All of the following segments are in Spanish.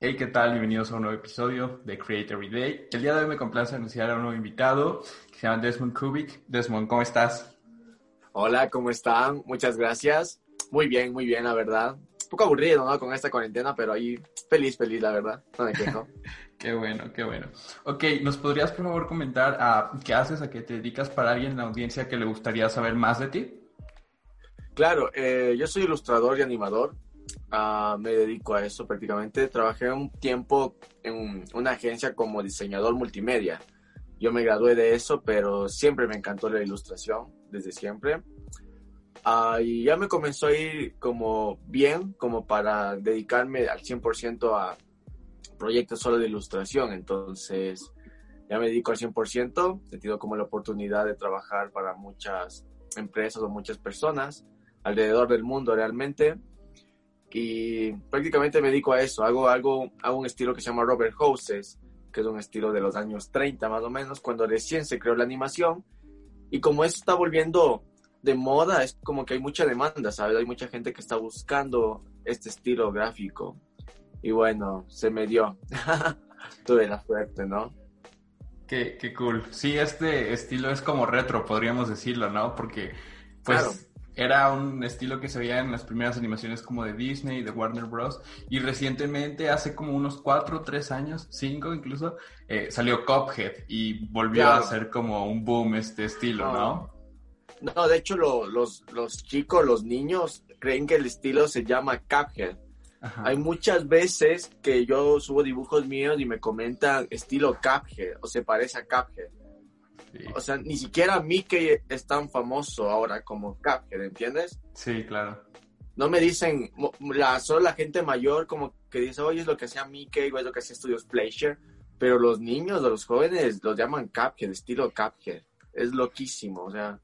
Hey, ¿qué tal? Bienvenidos a un nuevo episodio de Create Every Day. El día de hoy me complace anunciar a un nuevo invitado que se llama Desmond Kubik. Desmond, ¿cómo estás? Hola, ¿cómo están? Muchas gracias. Muy bien, muy bien, la verdad. Un poco aburrido, ¿no? Con esta cuarentena, pero ahí feliz, feliz, la verdad. No me quejo. qué bueno, qué bueno. Ok, ¿nos podrías por favor comentar a qué haces, a qué te dedicas para alguien en la audiencia que le gustaría saber más de ti? Claro, eh, yo soy ilustrador y animador. Uh, me dedico a eso prácticamente. Trabajé un tiempo en una agencia como diseñador multimedia. Yo me gradué de eso, pero siempre me encantó la ilustración, desde siempre. Uh, y ya me comenzó a ir como bien, como para dedicarme al 100% a proyectos solo de ilustración. Entonces, ya me dedico al 100%. He tenido como la oportunidad de trabajar para muchas empresas o muchas personas alrededor del mundo realmente y prácticamente me dedico a eso. Hago algo, hago un estilo que se llama Robert Houses, que es un estilo de los años 30 más o menos, cuando recién se creó la animación. Y como eso está volviendo de moda, es como que hay mucha demanda, ¿sabes? Hay mucha gente que está buscando este estilo gráfico. Y bueno, se me dio. Tuve la suerte, ¿no? Qué, qué cool. Sí, este estilo es como retro, podríamos decirlo, ¿no? Porque, pues, era un estilo que se veía en las primeras animaciones como de Disney, de Warner Bros. Y recientemente, hace como unos cuatro o tres años, cinco incluso, eh, salió Cuphead y volvió a ser como un boom este estilo, ¿no? No, de hecho los, los chicos, los niños creen que el estilo se llama Cuphead. Hay muchas veces que yo subo dibujos míos y me comentan estilo Cuphead o se parece a Cuphead. O sea, ni siquiera Mickey es tan famoso ahora como Cuphead, ¿entiendes? Sí, claro. No me dicen, la, solo la gente mayor como que dice, oye, es lo que hacía Mickey o es lo que hacía Studios Pleasure, pero los niños o los jóvenes los llaman Cuphead, estilo Cuphead. Es loquísimo, o sea,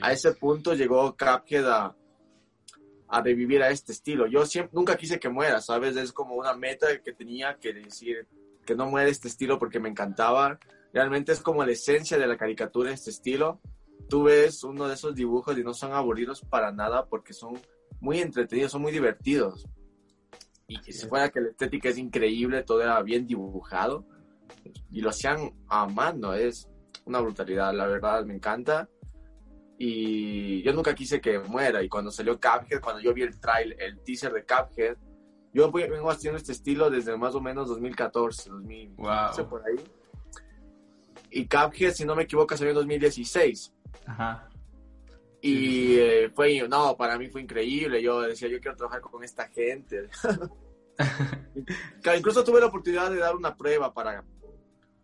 a ese punto llegó Cuphead a, a revivir a este estilo. Yo siempre, nunca quise que muera, ¿sabes? Es como una meta que tenía que decir que no muera este estilo porque me encantaba Realmente es como la esencia de la caricatura, este estilo. Tú ves uno de esos dibujos y no son aburridos para nada porque son muy entretenidos, son muy divertidos. Y se fuera que la estética es increíble, todo era bien dibujado y lo hacían a mano, es una brutalidad, la verdad me encanta. Y yo nunca quise que muera. Y cuando salió Cuphead, cuando yo vi el trail, el teaser de Cuphead, yo vengo haciendo este estilo desde más o menos 2014, 2015 por ahí y Cuphead, si no me equivoco, salió en 2016. Ajá. Y eh, fue, no, para mí fue increíble. Yo decía, yo quiero trabajar con esta gente. Incluso tuve la oportunidad de dar una prueba para,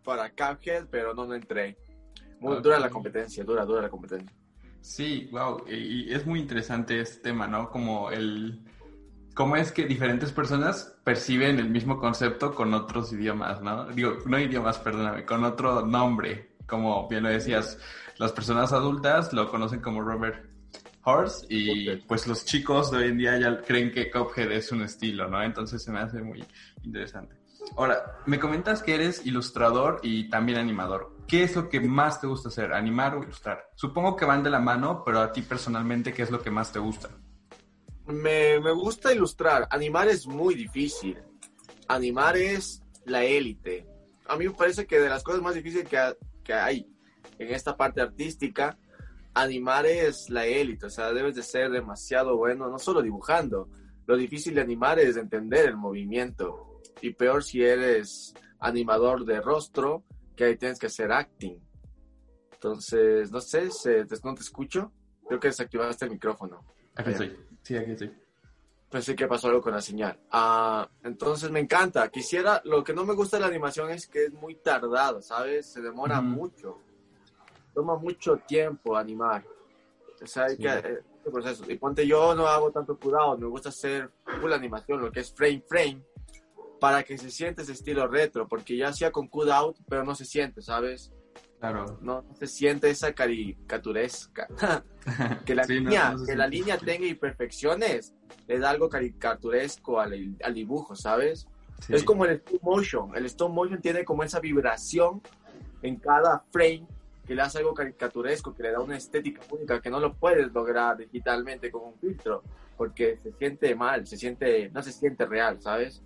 para Cuphead, pero no, no entré. Muy dura la competencia, dura, dura la competencia. Sí, wow. Y es muy interesante este tema, ¿no? Como el cómo es que diferentes personas perciben el mismo concepto con otros idiomas, ¿no? Digo, no idiomas, perdóname, con otro nombre. Como bien lo decías, las personas adultas lo conocen como Robert Horse y pues los chicos de hoy en día ya creen que Cuphead es un estilo, ¿no? Entonces se me hace muy interesante. Ahora, me comentas que eres ilustrador y también animador. ¿Qué es lo que más te gusta hacer, animar o ilustrar? Supongo que van de la mano, pero a ti personalmente, ¿qué es lo que más te gusta? Me, me gusta ilustrar. Animar es muy difícil. Animar es la élite. A mí me parece que de las cosas más difíciles que, que hay en esta parte artística, animar es la élite. O sea, debes de ser demasiado bueno, no solo dibujando. Lo difícil de animar es entender el movimiento. Y peor si eres animador de rostro, que ahí tienes que hacer acting. Entonces, no sé, no te escucho. Creo que desactivaste el micrófono. Estoy. Sí, aquí estoy. Pensé que pasó algo con la señal. Ah, entonces me encanta. Quisiera, lo que no me gusta de la animación es que es muy tardado, ¿sabes? Se demora mucho. Toma mucho tiempo animar. O sea, hay que, eh, este proceso. Y ponte yo no hago tanto cuidado, me gusta hacer full animación, lo que es frame frame. para que se siente ese estilo retro, porque ya hacía con Cut Out, pero no se siente, ¿sabes? Claro. No, se siente esa caricaturesca. que la, línea, que la línea tenga imperfecciones le da algo caricaturesco al, al dibujo, ¿sabes? Es como el stop motion. El stop motion tiene como esa vibración en cada frame que le hace algo caricaturesco, que le da una estética única que no lo puedes lograr digitalmente con un filtro, porque se siente mal, se siente, no se siente real, ¿sabes?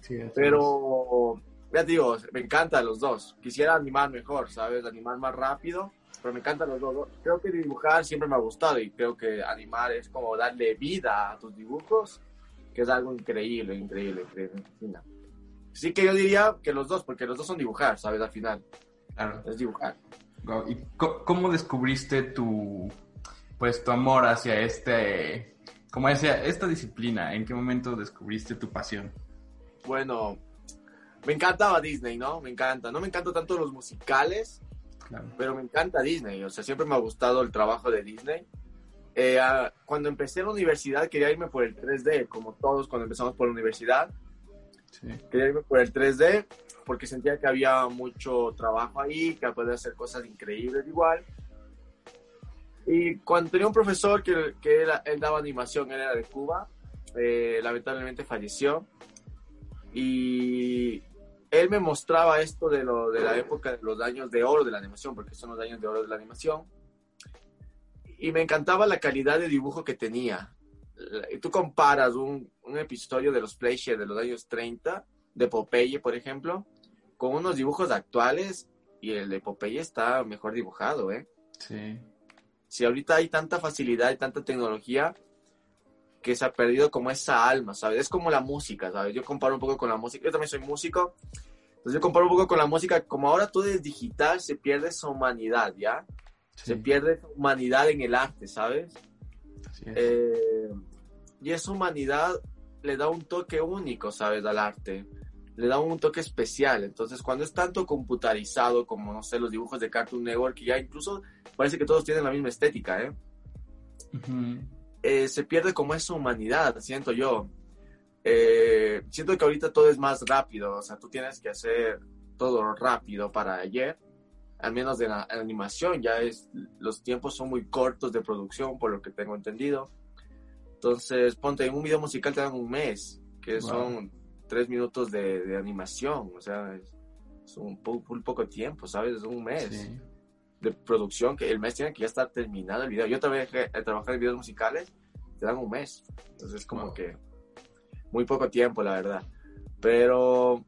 Sí, Pero, ya digo, me encantan los dos. Quisiera animar mejor, ¿sabes? Animar más rápido, pero me encantan los dos. Creo que dibujar siempre me ha gustado y creo que animar es como darle vida a tus dibujos, que es algo increíble, increíble, increíble. Sí que yo diría que los dos, porque los dos son dibujar, ¿sabes? Al final. Claro. Es dibujar. ¿Y cómo descubriste tu, pues, tu amor hacia este, como hacia esta disciplina? ¿En qué momento descubriste tu pasión? Bueno, me encantaba Disney, ¿no? Me encanta. No me encantan tanto los musicales, pero me encanta Disney. O sea, siempre me ha gustado el trabajo de Disney. Eh, cuando empecé la universidad quería irme por el 3D, como todos cuando empezamos por la universidad. Quería irme por el 3D porque sentía que había mucho trabajo ahí, que podía hacer cosas increíbles igual. Y cuando tenía un profesor que, que él, daba animación, él era de Cuba, eh, lamentablemente falleció. Y él me mostraba esto de, lo, de la época de los años de oro de la animación, porque son los años de oro de la animación. Y me encantaba la calidad de dibujo que tenía. Y tú comparas un, un episodio de los Playshare de los años 30, de Popeye, por ejemplo, con unos dibujos actuales y el de Popeye está mejor dibujado, ¿eh? Sí. Si ahorita hay tanta facilidad y tanta tecnología que se ha perdido como esa alma, ¿sabes? Es como la música, ¿sabes? Yo comparo un poco con la música, yo también soy músico, entonces yo comparo un poco con la música, como ahora todo es digital, se pierde esa humanidad, ¿ya? Se pierde humanidad en el arte, ¿sabes? Así es. Eh, y esa humanidad le da un toque único, ¿sabes? Al arte le da un toque especial. Entonces, cuando es tanto computarizado como, no sé, los dibujos de Cartoon Network, que ya incluso parece que todos tienen la misma estética, ¿eh? Eh se pierde como esa humanidad, siento yo. Eh, siento que ahorita todo es más rápido, o sea, tú tienes que hacer todo rápido para ayer, al menos de la animación, ya es, los tiempos son muy cortos de producción, por lo que tengo entendido. Entonces, ponte, en un video musical te dan un mes, que son tres minutos de, animación, o sea, es, un, poco tiempo, ¿sabes? Es un mes de producción, que el mes tiene que ya estar terminado el video. Yo trabajé, he trabajado en videos musicales, te dan un mes, entonces es como que muy poco tiempo, la verdad. Pero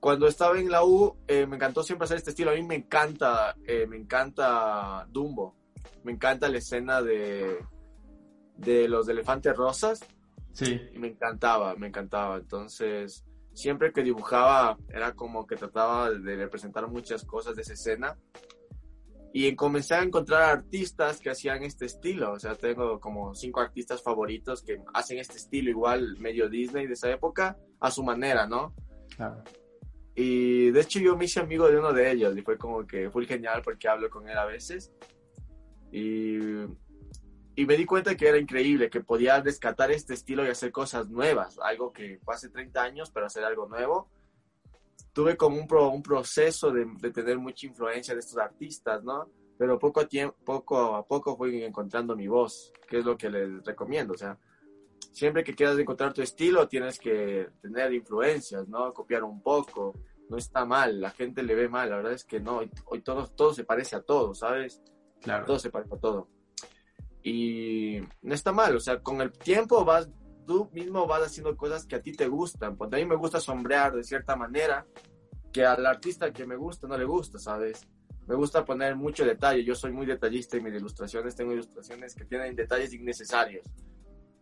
cuando estaba en la U, eh, me encantó siempre hacer este estilo. A mí me encanta, eh, me encanta Dumbo. Me encanta la escena de, de los elefantes rosas. Sí. Y me encantaba, me encantaba. Entonces, siempre que dibujaba, era como que trataba de representar muchas cosas de esa escena. Y comencé a encontrar artistas que hacían este estilo. O sea, tengo como cinco artistas favoritos que hacen este estilo igual, medio Disney de esa época, a su manera, ¿no? Claro. Y de hecho yo me hice amigo de uno de ellos y fue como que fue genial porque hablo con él a veces. Y y me di cuenta que era increíble, que podía rescatar este estilo y hacer cosas nuevas, algo que fue hace 30 años, pero hacer algo nuevo. Tuve como un, un proceso de, de, tener mucha influencia de estos artistas, ¿no? Pero poco a, tiempo, poco a poco fui encontrando mi voz, que es lo que les recomiendo. O sea, siempre que quieras encontrar tu estilo, tienes que tener influencias, ¿no? Copiar un poco. No está mal, la gente le ve mal, la verdad es que no. Hoy todo, todo se parece a todo, ¿sabes? Claro. Todo se parece a todo. Y no está mal, o sea, con el tiempo vas, tú mismo vas haciendo cosas que a ti te gustan. Porque a mí me gusta sombrear de cierta manera que al artista que me gusta no le gusta, ¿sabes? Me gusta poner mucho detalle. Yo soy muy detallista en mis ilustraciones. Tengo ilustraciones que tienen detalles innecesarios.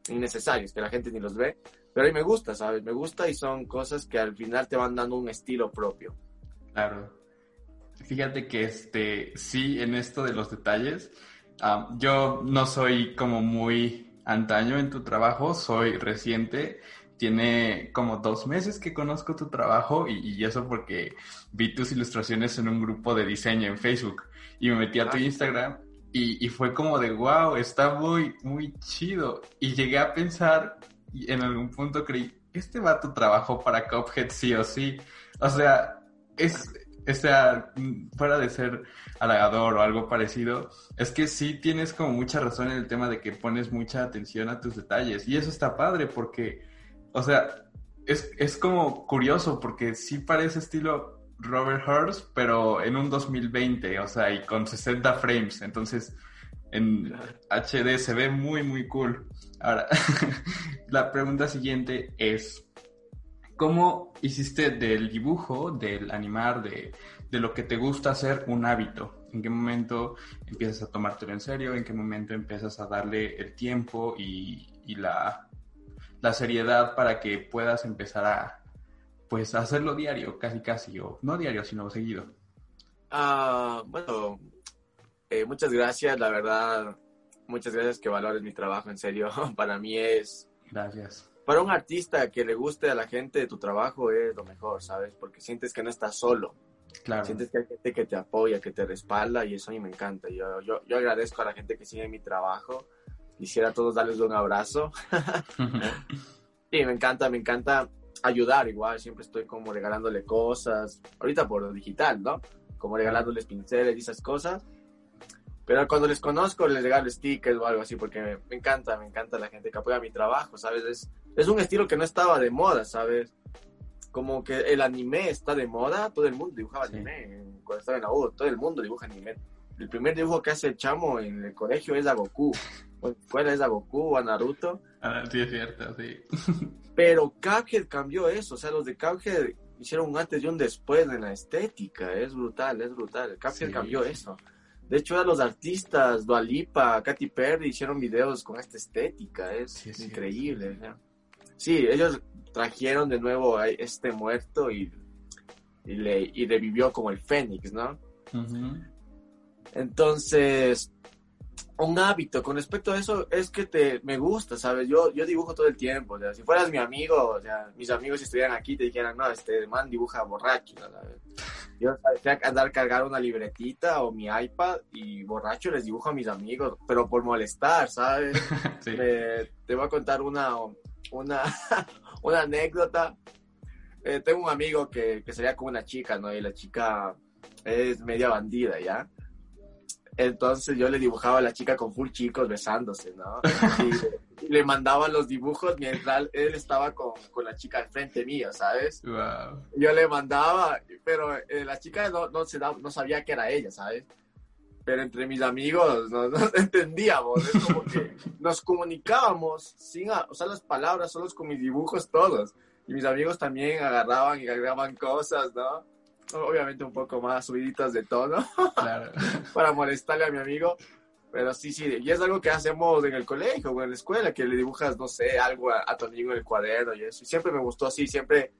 Innecesarios, que la gente ni los ve. Pero a mí me gusta, ¿sabes? Me gusta y son cosas que al final te van dando un estilo propio. Claro. Fíjate que este, sí, en esto de los detalles, Ah, yo no soy como muy antaño en tu trabajo, soy reciente. Tiene como dos meses que conozco tu trabajo y, eso porque vi tus ilustraciones en un grupo de diseño en Facebook y me metí a tu ah, Instagram y, fue como de wow, está muy, muy chido. Y llegué a pensar, y en algún punto creí, este vato trabajó para Cuphead sí o sí. O sea, es, o sea, fuera de ser halagador o algo parecido, es que sí tienes como mucha razón en el tema de que pones mucha atención a tus detalles. Y eso está padre porque, o sea, es, es como curioso porque sí parece estilo Robert Hurst, pero en un 2020, o sea, y con 60 frames. Entonces, en HD se ve muy, muy cool. Ahora, la pregunta siguiente es, ¿cómo hiciste del dibujo, del animar, de, lo que te gusta hacer un hábito? ¿En qué momento empiezas a tomártelo en serio? ¿En qué momento empiezas a darle el tiempo y, la, seriedad para que puedas empezar a, pues, hacerlo diario, casi casi, o no diario, sino seguido? Ah, bueno, eh, muchas gracias, la verdad, muchas gracias que valores mi trabajo, en serio, para mí es... Gracias. Para un artista que le guste a la gente tu trabajo es lo mejor, ¿sabes? Porque sientes que no estás solo. Claro. Sientes que hay gente que te apoya, que te respalda y eso a mí me encanta. Yo, yo, yo agradezco a la gente que sigue mi trabajo. Quisiera a todos darles un abrazo. sí, me encanta, me encanta ayudar igual. Siempre estoy como regalándole cosas. Ahorita por lo digital, ¿no? Como regalándoles pinceles y esas cosas. Pero cuando les conozco, les regalo stickers o algo así, porque me, encanta, me encanta la gente que apoya mi trabajo, ¿sabes? Es, es un estilo que no estaba de moda, ¿sabes? Como que el anime está de moda, todo el mundo dibujaba anime. Cuando estaba en la U, todo el mundo dibuja anime. El primer dibujo que hace el chamo en el colegio es a Goku. ¿Cuál es a Goku o a Naruto? Ah, sí, es cierto, sí. Pero Cuphead cambió eso, o sea, los de Cuphead hicieron un antes y un después en la estética, es brutal, es brutal. Cuphead cambió eso. De hecho, los artistas, Dualipa, Katy Perry, hicieron videos con esta estética. Es increíble. Sí. ellos trajeron de nuevo a este muerto y, y, le, y revivió como el Fénix, ¿no? Entonces, un hábito con respecto a eso es que te me gusta, ¿sabes? Yo, yo dibujo todo el tiempo, o sea, si fueras mi amigo, o sea, mis amigos si estuvieran aquí te dijeran, no, este man dibuja borracho, ¿sabes? Yo sabía andar cargar una libretita o mi iPad y borracho les dibujo a mis amigos, pero por molestar, ¿sabes? te voy a contar una, una, una anécdota. Eh, tengo un amigo que, que sería como una chica, ¿no? Y la chica es media bandida, ¿ya? Entonces yo le dibujaba a la chica con full chicos besándose, ¿no? Y, le mandaba los dibujos mientras él estaba con, con la chica al frente mío, ¿sabes? Yo le mandaba, pero eh, la chica no, no, se no sabía que era ella, ¿sabes? Pero entre mis amigos no, no entendíamos, es como que nos comunicábamos sin usar las palabras, solo con mis dibujos todos. Y mis amigos también agarraban y agregaban cosas, ¿no? Obviamente un poco más subiditas de tono, para molestarle a mi amigo. Pero sí, sí, y es algo que hacemos en el colegio o en la escuela, que le dibujas, no sé, algo a, tu amigo en el cuaderno y eso. Y siempre me gustó así, siempre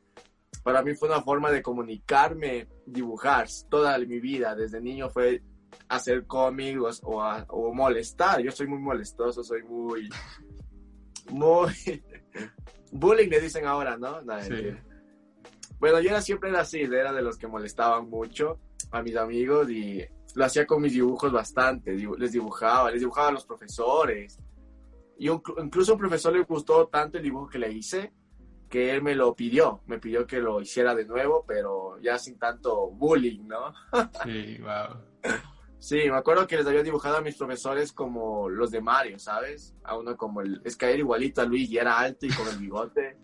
para mí fue una forma de comunicarme, dibujar. Toda mi vida, desde niño, fue hacer cómics o, o molestar. Yo soy muy molestoso, soy muy... Muy... Bullying le dicen ahora, ¿no? sí. Bueno, yo era, siempre era así, era de los que molestaban mucho a mis amigos y lo hacía con mis dibujos bastante, les dibujaba, les dibujaba a los profesores. Y incluso a un profesor le gustó tanto el dibujo que le hice que él me lo pidió, me pidió que lo hiciera de nuevo, pero ya sin tanto bullying, ¿no? Sí, wow. Sí, me acuerdo que les había dibujado a mis profesores como los de Mario, ¿sabes? A uno como el... Es era igualito a Luigi, era alto y con el bigote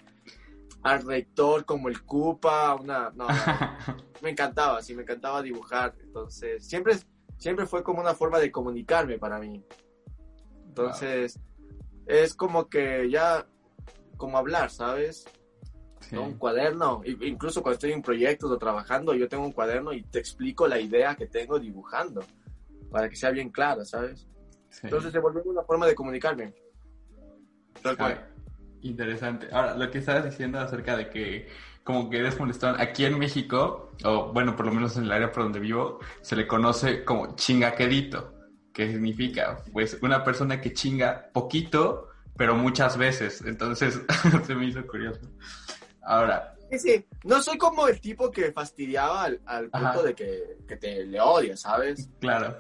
al rector como el Cupa, una, no, me encantaba, sí, me encantaba dibujar, entonces siempre, siempre fue como una forma de comunicarme para mí. Entonces, es como que ya, como hablar, ¿sabes? Un cuaderno, incluso cuando estoy en proyectos o trabajando, yo tengo un cuaderno y te explico la idea que tengo dibujando, para que sea bien clara, ¿sabes? Entonces se volvió una forma de comunicarme. Tal cual. Interesante. Ahora, lo que estabas diciendo acerca de que como que eres molestón, aquí en México, o bueno, por lo menos en el área por donde vivo, se le conoce como chingaquedito, que significa, pues, una persona que chinga poquito, pero muchas veces. Entonces, se me hizo curioso. Ahora. Sí, sí. No soy como el tipo que fastidiaba al, punto de que, que, te le odia, ¿sabes? Claro.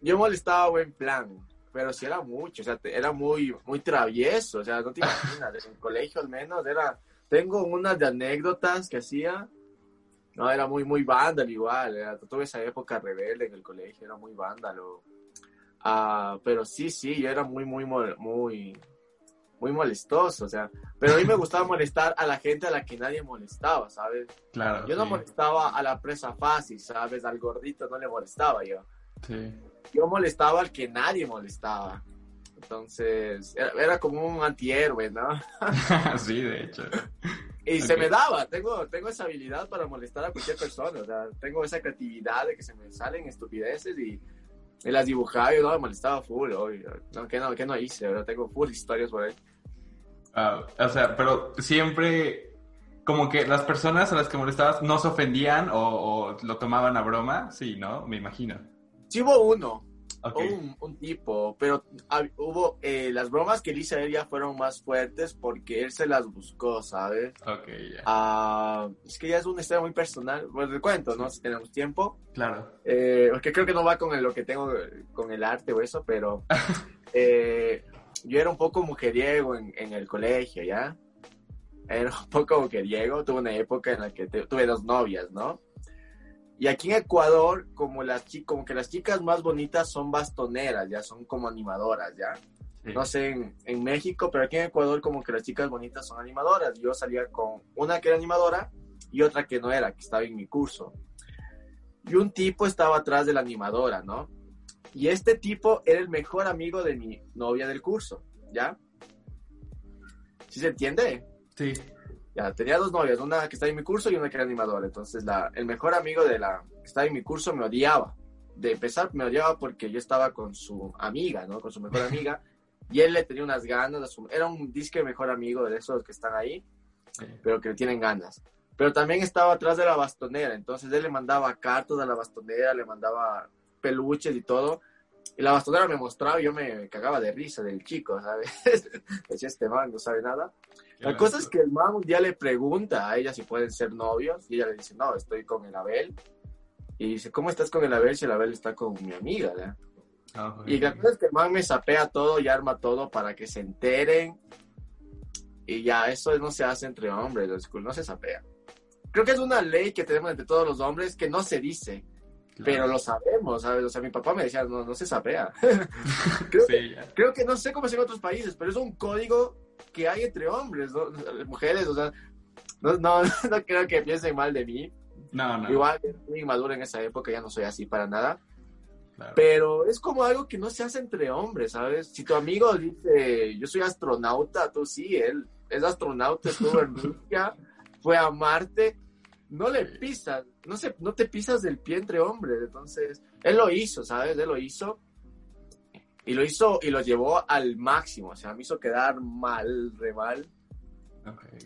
Yo molestaba buen plan pero sí era mucho, o sea, era muy, muy travieso, o sea, no te imaginas, en el colegio al menos era, tengo unas de anécdotas que hacía. No, era muy, muy vándalo igual. Era, tuve esa época rebelde en el colegio, era muy vándalo. Ah, pero sí, sí, yo era muy, muy, muy, muy molestoso, o sea. Pero a mí me gustaba molestar a la gente a la que nadie molestaba, ¿sabes? Claro. Yo no molestaba a la presa fácil, ¿sabes? Al gordito no le molestaba yo. Sí. Yo molestaba al que nadie molestaba. Entonces, era, era como un antihéroe, ¿no? sí, de hecho. Y se me daba, tengo, tengo esa habilidad para molestar a cualquier persona, o sea, tengo esa creatividad de que se me salen estupideces y me las dibujaba y no me molestaba full, hoy, no, que no, que no hice, tengo full historias por ahí. Ah, o sea, pero siempre como que las personas a las que molestabas no se ofendían o, o lo tomaban a broma, sí, ¿no? Me imagino. Sí hubo uno, Okay. un, un, tipo, pero hubo, eh, las bromas que hice a él ya fueron más fuertes porque él se las buscó, ¿sabes? Ok, ya. Yeah. Uh, es que ya es una historia muy personal, pues le cuento, ¿no? Si tenemos tiempo. Claro. Eh, porque creo que no va con el, lo que tengo con el arte o eso, pero eh, yo era un poco mujeriego en, en, el colegio, ¿ya? Era un poco mujeriego, tuve una época en la que te, tuve dos novias, ¿no? Y aquí en Ecuador, como, las, como que las chicas más bonitas son bastoneras, ya son como animadoras, ya. Sí. No sé en, en, México, pero aquí en Ecuador como que las chicas bonitas son animadoras. Yo salía con una que era animadora y otra que no era, que estaba en mi curso. Y un tipo estaba atrás de la animadora, ¿no? Y este tipo era el mejor amigo de mi novia del curso, ¿ya? ¿Sí se entiende? Sí. Ya, tenía dos novias, una que estaba en mi curso y una que era animadora. Entonces, la, el mejor amigo de la que estaba en mi curso me odiaba. De empezar, me odiaba porque yo estaba con su amiga, ¿no? Con su mejor amiga. y él le tenía unas ganas. Su, era un disque mejor amigo de esos que están ahí, pero que le tienen ganas. Pero también estaba atrás de la bastonera. Entonces, él le mandaba cartas a la bastonera, le mandaba peluches y todo. Y la bastonera me mostraba y yo me cagaba de risa del chico, ¿sabes? Decía, este man no sabe nada. La cosa es que el man un día le pregunta a ella si pueden ser novios y ella le dice, no, estoy con el Abel. Y dice, ¿cómo estás con el Abel si el Abel está con mi amiga? ¿verdad? Oh, y la cosa es que el man me sapea todo y arma todo para que se enteren. Y ya, eso no se hace entre hombres, no se sapea. Creo que es una ley que tenemos entre todos los hombres que no se dice. Claro. Pero lo sabemos, ¿sabes? O sea, mi papá me decía, no, no se sapea. creo, sí, que, creo que no sé cómo es en otros países, pero es un código que hay entre hombres, ¿no? mujeres, o sea, no, no, no, creo que piensen mal de mí. No, no. Igual, muy inmaduro en esa época, ya no soy así para nada. Claro. Pero es como algo que no se hace entre hombres, ¿sabes? Si tu amigo dice, yo soy astronauta, tú sí, él es astronauta, estuvo en Rusia, fue a Marte, no le pisas, no, se, no te pisas del pie entre hombres. Entonces, él lo hizo, ¿sabes? Él lo hizo y lo hizo y lo llevó al máximo, o sea, me hizo quedar mal, re mal. Okay.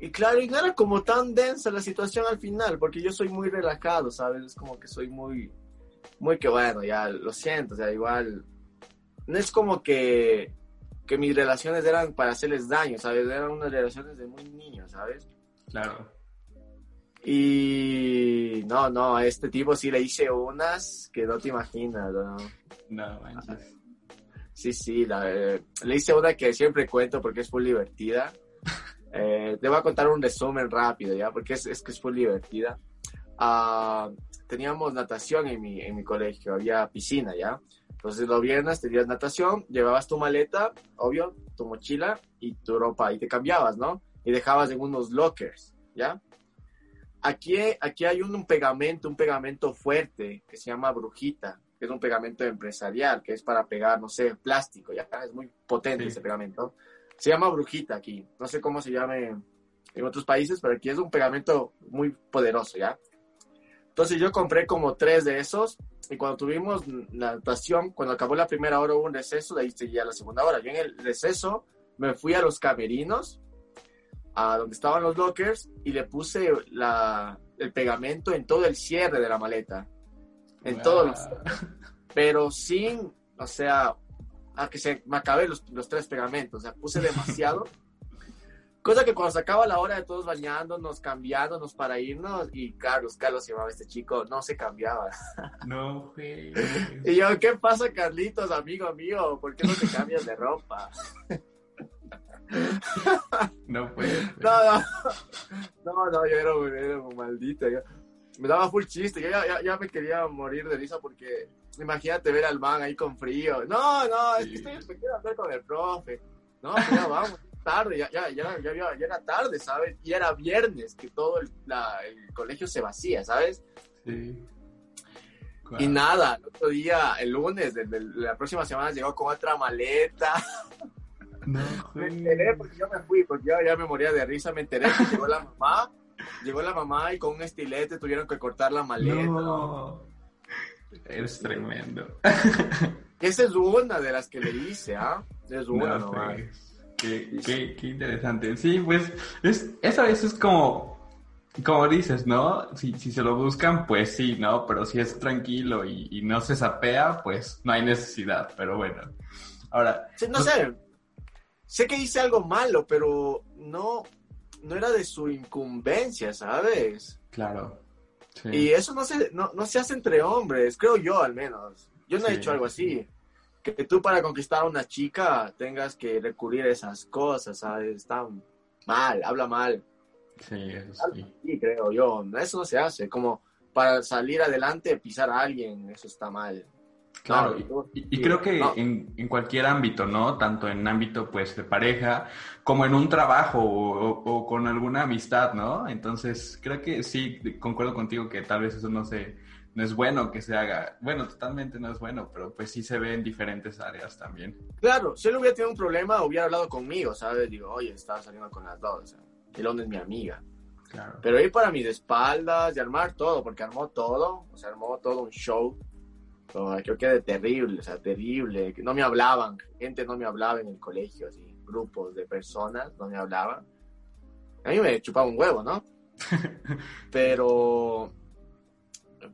Y claro, y no era como tan densa la situación al final, porque yo soy muy relajado, ¿sabes? Es como que soy muy, muy que bueno, ya lo siento, o sea, igual, no es como que, que mis relaciones eran para hacerles daño, ¿sabes? Eran unas relaciones de muy niños, ¿sabes? Claro. Y no, no, a este tipo sí le hice unas que no te imaginas, ¿no? No, manches. Sí, sí, la, eh, le hice una que siempre cuento porque es muy divertida. Eh, te voy a contar un resumen rápido, ¿ya? Porque es, es que es muy divertida. Uh, teníamos natación en mi, en mi colegio, había piscina, ¿ya? Entonces los viernes tenías natación, llevabas tu maleta, obvio, tu mochila y tu ropa y te cambiabas, ¿no? Y dejabas en unos lockers, ¿ya? Aquí, aquí hay un, un pegamento, un pegamento fuerte que se llama brujita, que es un pegamento empresarial, que es para pegar, no sé, plástico, ya es muy potente sí. ese pegamento. Se llama brujita aquí, no sé cómo se llame en otros países, pero aquí es un pegamento muy poderoso, ¿ya? Entonces yo compré como tres de esos y cuando tuvimos la natación, cuando acabó la primera hora hubo un receso, de ahí seguía la segunda hora. Yo en el receso me fui a los camerinos, a donde estaban los lockers, y le puse la, el pegamento en todo el cierre de la maleta en wow. todos los pero sin o sea a que se me acabé los, los tres pegamentos o sea puse demasiado cosa que cuando se acaba la hora de todos bañándonos cambiándonos para irnos y Carlos Carlos se llamaba este chico no se cambiaba no güey y yo qué pasa Carlitos amigo mío por qué no te cambias de ropa No puede ser. No, no. No, no, yo era, un- era un maldito. yo- me daba full chiste. Yo ya, ya, ya me quería morir de risa porque imagínate ver al man ahí con frío. No, no, es que estoy, me quiero hablar con el profe. No, pues ya vamos. Tarde, ya, ya, ya, ya, ya, ya era tarde, ¿sabes? Y era viernes, que todo el, la- el colegio se vacía, ¿sabes? Sí. Y Guau. nada, el otro día, el lunes de, de la próxima semana llegó con otra maleta. No, Me enteré porque yo me fui, porque yo ya me moría de risa. Me enteré que llegó la mamá, llegó la mamá y con un estilete tuvieron que cortar la maleta. No. Eres tremendo. Esa es una de las que le hice, ¿ah? Es una No, pues, Qué, qué- qué interesante. Sí, pues, es, esa vez es como, como dices, ¿no? Si, si se lo buscan, pues sí, ¿no? Pero si es tranquilo y, y no se sapea, pues no hay necesidad. Pero bueno. Ahora, Sí, no sé. Sé que hice algo malo, pero no, no era de su incumbencia, ¿sabes? claro. Sí. Y eso no se, no, no se hace entre hombres, creo yo al menos. Yo no he hecho algo así. Que tú para conquistar a una chica tengas que recurrir a esas cosas, ¿sabes? Está mal, habla mal. Sí, eso sí. Sí, creo yo. Eso no se hace. Como para salir adelante, pisar a alguien, eso está mal. Claro, y- y, creo que no. en, en cualquier ámbito, ¿no? Tanto en ámbito, pues, de pareja, como en un trabajo o, o- con alguna amistad, ¿no? Entonces, creo que sí, concuerdo contigo que tal vez eso no se, no es bueno que se haga. Bueno, totalmente no es bueno, pero pues sí se ve en diferentes áreas también. Claro, si él hubiera tenido un problema, hubiera hablado conmigo, ¿sabes? Digo, oye, estaba saliendo con las dos. Y Londres es mi amiga. Claro. Pero ir para mis espaldas y armar todo, porque armó todo, o sea, armó todo un show. Oh, creo que de terrible, o sea, terrible. No me hablaban, gente no me hablaba en el colegio, así, grupos de personas no me hablaban. A mí me chupaba un huevo, ¿no? Pero,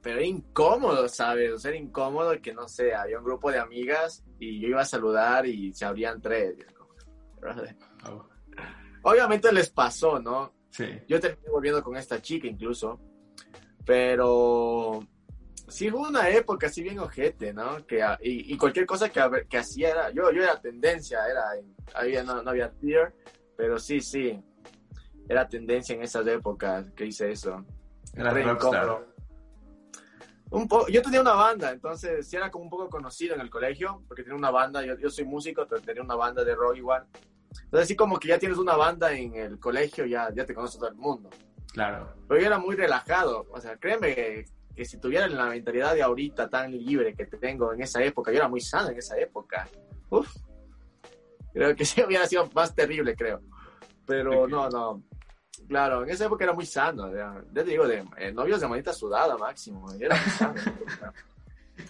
pero era incómodo, ¿sabes? O sea, era incómodo que, no sé, había un grupo de amigas y yo iba a saludar y se abrían tres. Como. Oh, Obviamente les pasó, ¿no? sí, Yo terminé volviendo con esta chica incluso, pero sí hubo una época así bien ojete, ¿no? Que, ah, y, y cualquier cosa que, que hacía era, yo, yo era tendencia, era, había, no, no había tier, pero sí, sí, era tendencia en esas épocas que hice eso. era. Un po- yo tenía una banda, entonces sí era como un poco conocido en el colegio, porque tenía una banda, yo, yo soy músico, tenía una banda de rock igual. Entonces así como que ya tienes una banda en el colegio, ya, ya te conoce todo el mundo. Claro. Pero yo era muy relajado. O sea, créeme que, si tuviera la mentalidad de ahorita tan libre que tengo en esa época, yo era muy sano en esa época. Creo que sí hubiera sido más terrible, creo. Pero no, no. Claro, en esa época era muy sano. Ya, ya te digo, de eh, novios de manita sudada máximo. Yo era muy sano.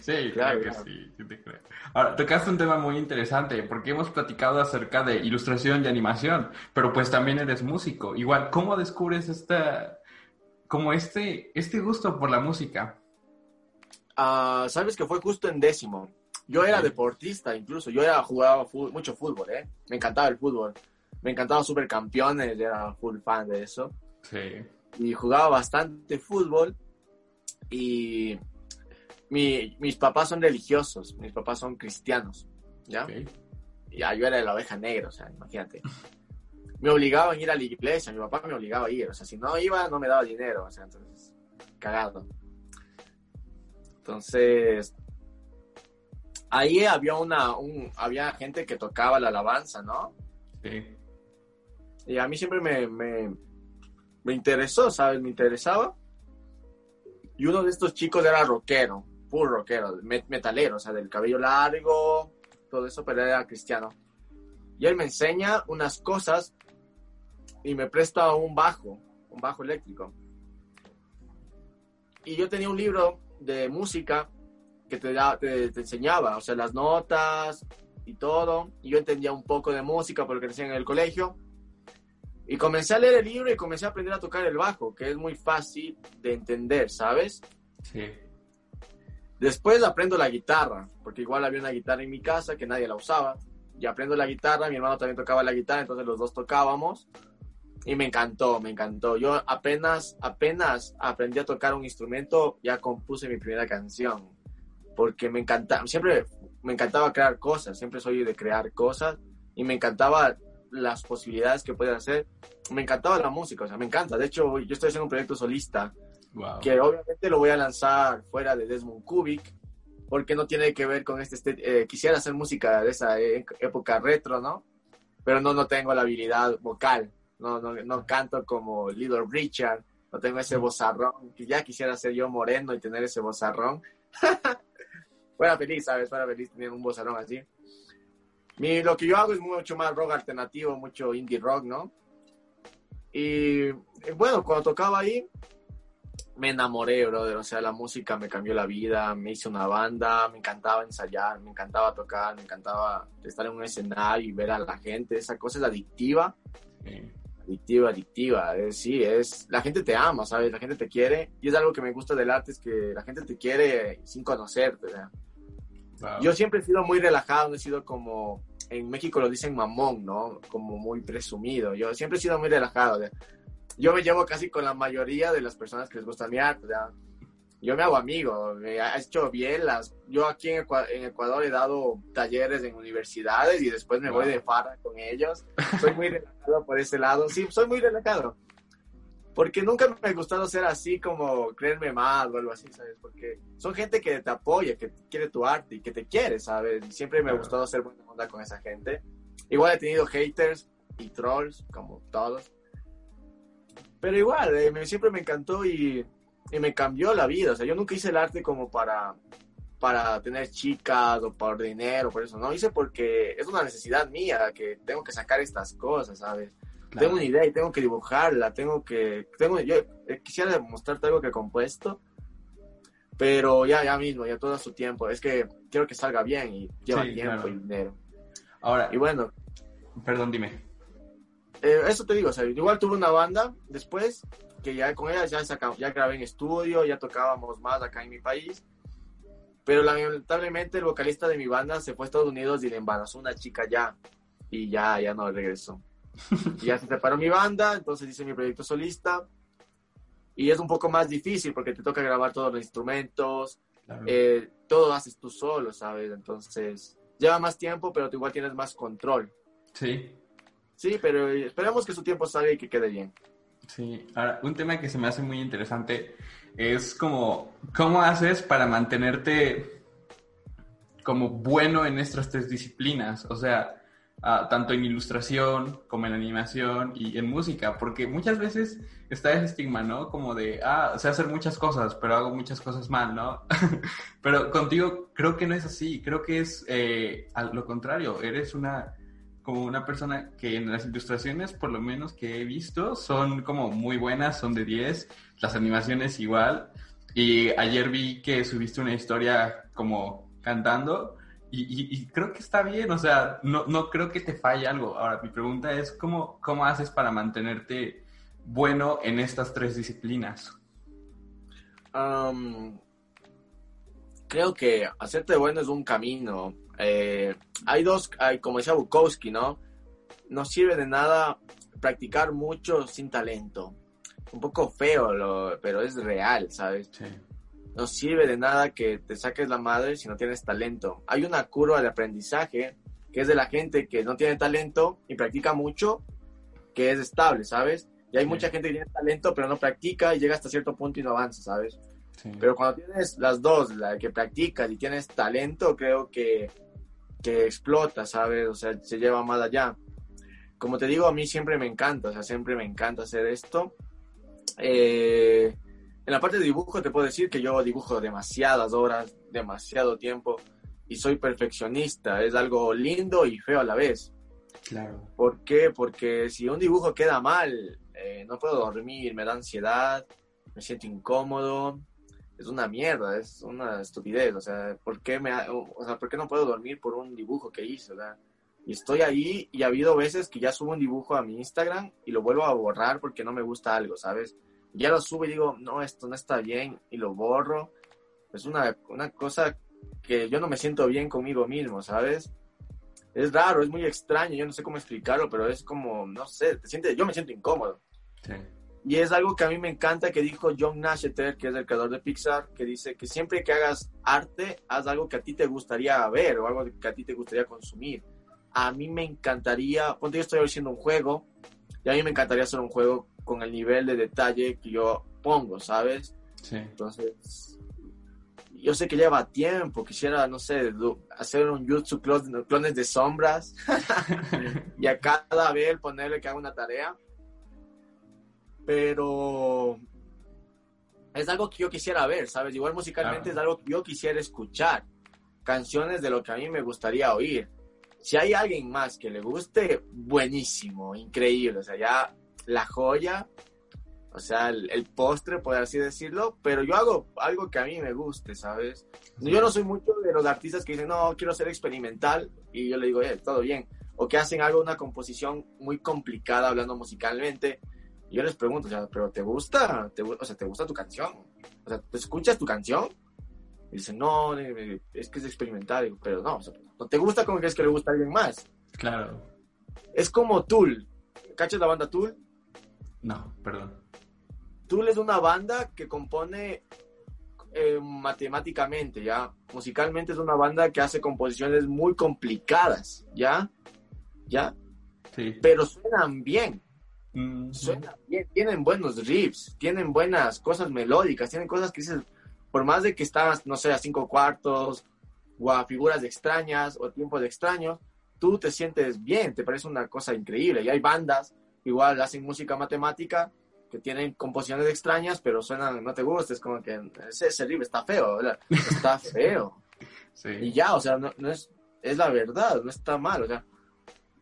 Sí, Claro, creo que claro. sí, sí te creo. Ahora, tocaste un tema muy interesante, porque hemos platicado acerca de ilustración y animación, pero pues también eres músico. Igual, ¿cómo descubres esta, como este, este gusto por la música? Ah, Sabes que fue justo en décimo. Yo era deportista, incluso. Yo era, jugaba mucho fútbol, ¿eh? Me encantaba el fútbol. Me encantaba Supercampeones, era full fan de eso. Sí, y jugaba bastante fútbol y mi- mis papás son religiosos, mis papás son cristianos, ¿ya? ok. Y ya yo era la oveja negra, o sea, imagínate. Me obligaban a ir a la iglesia, mi papá me obligaba a ir, o sea, si no iba no me daba dinero, o sea, entonces, cagado. Entonces, ahí había una, un, había gente que tocaba la alabanza, ¿no? Sí, Y a mí siempre me, me, me interesó, ¿sabes? Me interesaba. Y uno de estos chicos era rockero, full rockero, met- metalero, o sea, del cabello largo, todo eso, pero era cristiano. Y él me enseña unas cosas y me presta un bajo, un bajo eléctrico. Y yo tenía un libro de música que te, da, te, te enseñaba, o sea, las notas y todo. Y yo entendía un poco de música por lo que decían en el colegio. Y comencé a leer el libro y comencé a aprender a tocar el bajo, que es muy fácil de entender, ¿sabes? sí, Después aprendo la guitarra, porque igual había una guitarra en mi casa que nadie la usaba. Y aprendo la guitarra, mi hermano también tocaba la guitarra, entonces los dos tocábamos. Y me encantó, me encantó. Yo apenas, apenas aprendí a tocar un instrumento, ya compuse mi primera canción. Porque me encantaba, siempre me encantaba crear cosas, siempre soy de crear cosas. Y me encantaba las posibilidades que puedes hacer. Me encantaba la música, o sea, me encanta. De hecho, yo estoy haciendo un proyecto solista Wow. que obviamente lo voy a lanzar fuera de Desmond Kubik, porque no tiene que ver con este... este- eh, quisiera hacer música de esa e- época retro, ¿no? Pero no, no tengo la habilidad vocal, no, no, no canto como Little Richard, no tengo ese vozarrón, que ya quisiera ser yo moreno y tener ese vozarrón. fuera feliz, ¿sabes? Fuera feliz tener un vozarrón así. Mi, lo que yo hago es mucho más rock alternativo, mucho indie rock, ¿no? Y eh, bueno, cuando tocaba ahí, me enamoré, brother. O sea, la música me cambió la vida, me hice una banda, me encantaba ensayar, me encantaba tocar, me encantaba estar en un escenario y ver a la gente. Esa cosa es adictiva, Sí. Adictiva, adictiva. Es, sí, es, la gente te ama, ¿sabes? La gente te quiere. Y es algo que me gusta del arte, es que la gente te quiere sin conocerte. Wow. Yo siempre he sido muy relajado, no he sido como, en México lo dicen mamón, ¿no? Como muy presumido. Yo siempre he sido muy relajado. Yo me llevo casi con la mayoría de las personas que les gusta mi arte, ¿ya? Yo me hago amigo, me ha hecho bien las... Yo aquí en Ecua- en Ecuador he dado talleres en universidades y después me voy Wow. de farra con ellos. Soy muy relajado por ese lado. Sí, soy muy relajado. Porque nunca me ha gustado ser así como creerme mal o algo así, ¿sabes? Porque son gente que te apoya, que quiere tu arte y que te quiere, ¿sabes? Y siempre me ha gustado ser buena onda con esa gente. Igual he tenido haters y trolls, como todos. Pero igual, eh, me- siempre me encantó y, y me cambió la vida. O sea, yo nunca hice el arte como para, para tener chicas o por dinero, por eso. No, hice porque es una necesidad mía, que tengo que sacar estas cosas, ¿sabes? Claro. Tengo una idea y tengo que dibujarla, tengo que... Tengo, yo eh, quisiera mostrarte algo que he compuesto, pero ya, ya mismo, ya todo su tiempo. Es que quiero que salga bien y lleva Sí, tiempo claro. y dinero. Ahora, Y bueno, perdón, dime. eh, eso te digo, o sea, igual tuve una banda después, que ya con ella ya, sacamos, ya grabé en estudio, ya tocábamos más acá en mi país. Pero lamentablemente el vocalista de mi banda se fue a Estados Unidos y le embarazó una chica ya. Y ya, ya no regresó. Y ya se separó mi banda, entonces hice mi proyecto solista. Y es un poco más difícil porque te toca grabar todos los instrumentos, Claro. eh, todo haces tú solo, ¿sabes? Entonces lleva más tiempo, pero tú igual tienes más control. Sí, Sí, pero esperemos que su tiempo salga y que quede bien. Sí. Ahora, un tema que se me hace muy interesante es como, ¿cómo haces para mantenerte como bueno en estas tres disciplinas? O sea, ah, tanto en ilustración como en animación y en música, porque muchas veces está ese estigma, ¿no? Como de, ah, sé hacer muchas cosas, pero hago muchas cosas mal, ¿no? pero contigo creo que no es así, creo que es eh, lo contrario, eres una como una persona que en las ilustraciones, por lo menos que he visto, son como muy buenas, son de 10, las animaciones igual, y ayer vi que subiste una historia como cantando, y, y- y creo que está bien, o sea, no, no creo que te falle algo. Ahora, mi pregunta es, ¿cómo, cómo haces para mantenerte bueno en estas tres disciplinas? Am, creo que hacerte bueno es un camino. Eh, hay dos, hay, como decía Bukowski, ¿no? No sirve de nada practicar mucho sin talento. Un poco feo, lo- pero es real, ¿sabes? Sí, No sirve de nada que te saques la madre si no tienes talento. Hay una curva de aprendizaje que es de la gente que no tiene talento y practica mucho, que es estable, ¿sabes? Y hay Sí. mucha gente que tiene talento pero no practica y llega hasta cierto punto y no avanza, ¿sabes? sí. Pero cuando tienes las dos, la que practicas y tienes talento, creo que, que explota, ¿sabes? O sea, se lleva más allá. Como te digo, a mí siempre me encanta, o sea, siempre me encanta hacer esto. Eh, en la parte de dibujo te puedo decir que yo dibujo demasiadas horas, demasiado tiempo y soy perfeccionista. Es algo lindo y feo a la vez. Claro. ¿Por qué? Porque si un dibujo queda mal, eh, no puedo dormir, me da ansiedad, me siento incómodo. Es una mierda, es una estupidez. O sea, ¿por qué, me ha- o sea, ¿por qué no puedo dormir por un dibujo que hice? o sea? Y estoy ahí y ha habido veces que ya subo un dibujo a mi Instagram y lo vuelvo a borrar porque no me gusta algo, ¿sabes? Ya lo subo y digo, no, esto no está bien y lo borro. Es una, una cosa que yo no me siento bien conmigo mismo, ¿sabes? es raro, es muy extraño, yo no sé cómo explicarlo, pero es como, no sé, te sientes, yo me siento incómodo. Sí. Y es algo que a mí me encanta que dijo John Lasseter, que es el creador de Pixar, que dice que siempre que hagas arte, haz algo que a ti te gustaría ver o algo que a ti te gustaría consumir. a mí me encantaría, cuando yo estoy haciendo un juego, y a mí me encantaría hacer un juego con el nivel de detalle que yo pongo, ¿sabes? Sí. Entonces, yo sé que lleva tiempo, quisiera, no sé, hacer un YouTube clones de sombras y a cada vez ponerle que haga una tarea. Pero es algo que yo quisiera ver, ¿sabes? Igual musicalmente es algo que yo quisiera escuchar. Canciones de lo que a mí me gustaría oír. Si hay alguien más que le guste, buenísimo, increíble. O sea, ya la joya, o sea, el, postre, por así decirlo, pero yo hago algo que a mí me guste, ¿sabes? Yo no soy mucho de los artistas que dicen, no, quiero ser experimental, y yo le digo, eh, todo bien. O que hacen algo, una composición muy complicada hablando musicalmente. Yo les pregunto, o sea, ¿pero te gusta? o sea, ¿te gusta tu canción? O sea, ¿te escuchas tu canción? Y dicen, no, es que es experimental. pero no, o sea, ¿no te gusta como crees que le gusta a alguien más? Claro. Es como Tool. ¿Cachas la banda Tool? No, perdón. Tool es una banda que compone eh, matemáticamente, ¿ya? Musicalmente es una banda que hace composiciones muy complicadas, ¿ya? ¿Ya? Sí. Pero suenan bien. Mm, Suenan bien, tienen buenos riffs, tienen buenas cosas melódicas, tienen cosas que dices, por más de que estás, no sé, a cinco cuartos, o a figuras extrañas, o tiempos extraños, tú te sientes bien, te parece una cosa increíble. Y hay bandas, igual hacen música matemática, que tienen composiciones extrañas, pero suenan, no te gusta, es como que ese, ese riff está feo, está feo. Y ya, o sea, no, es, es la verdad, no está mal, o sea,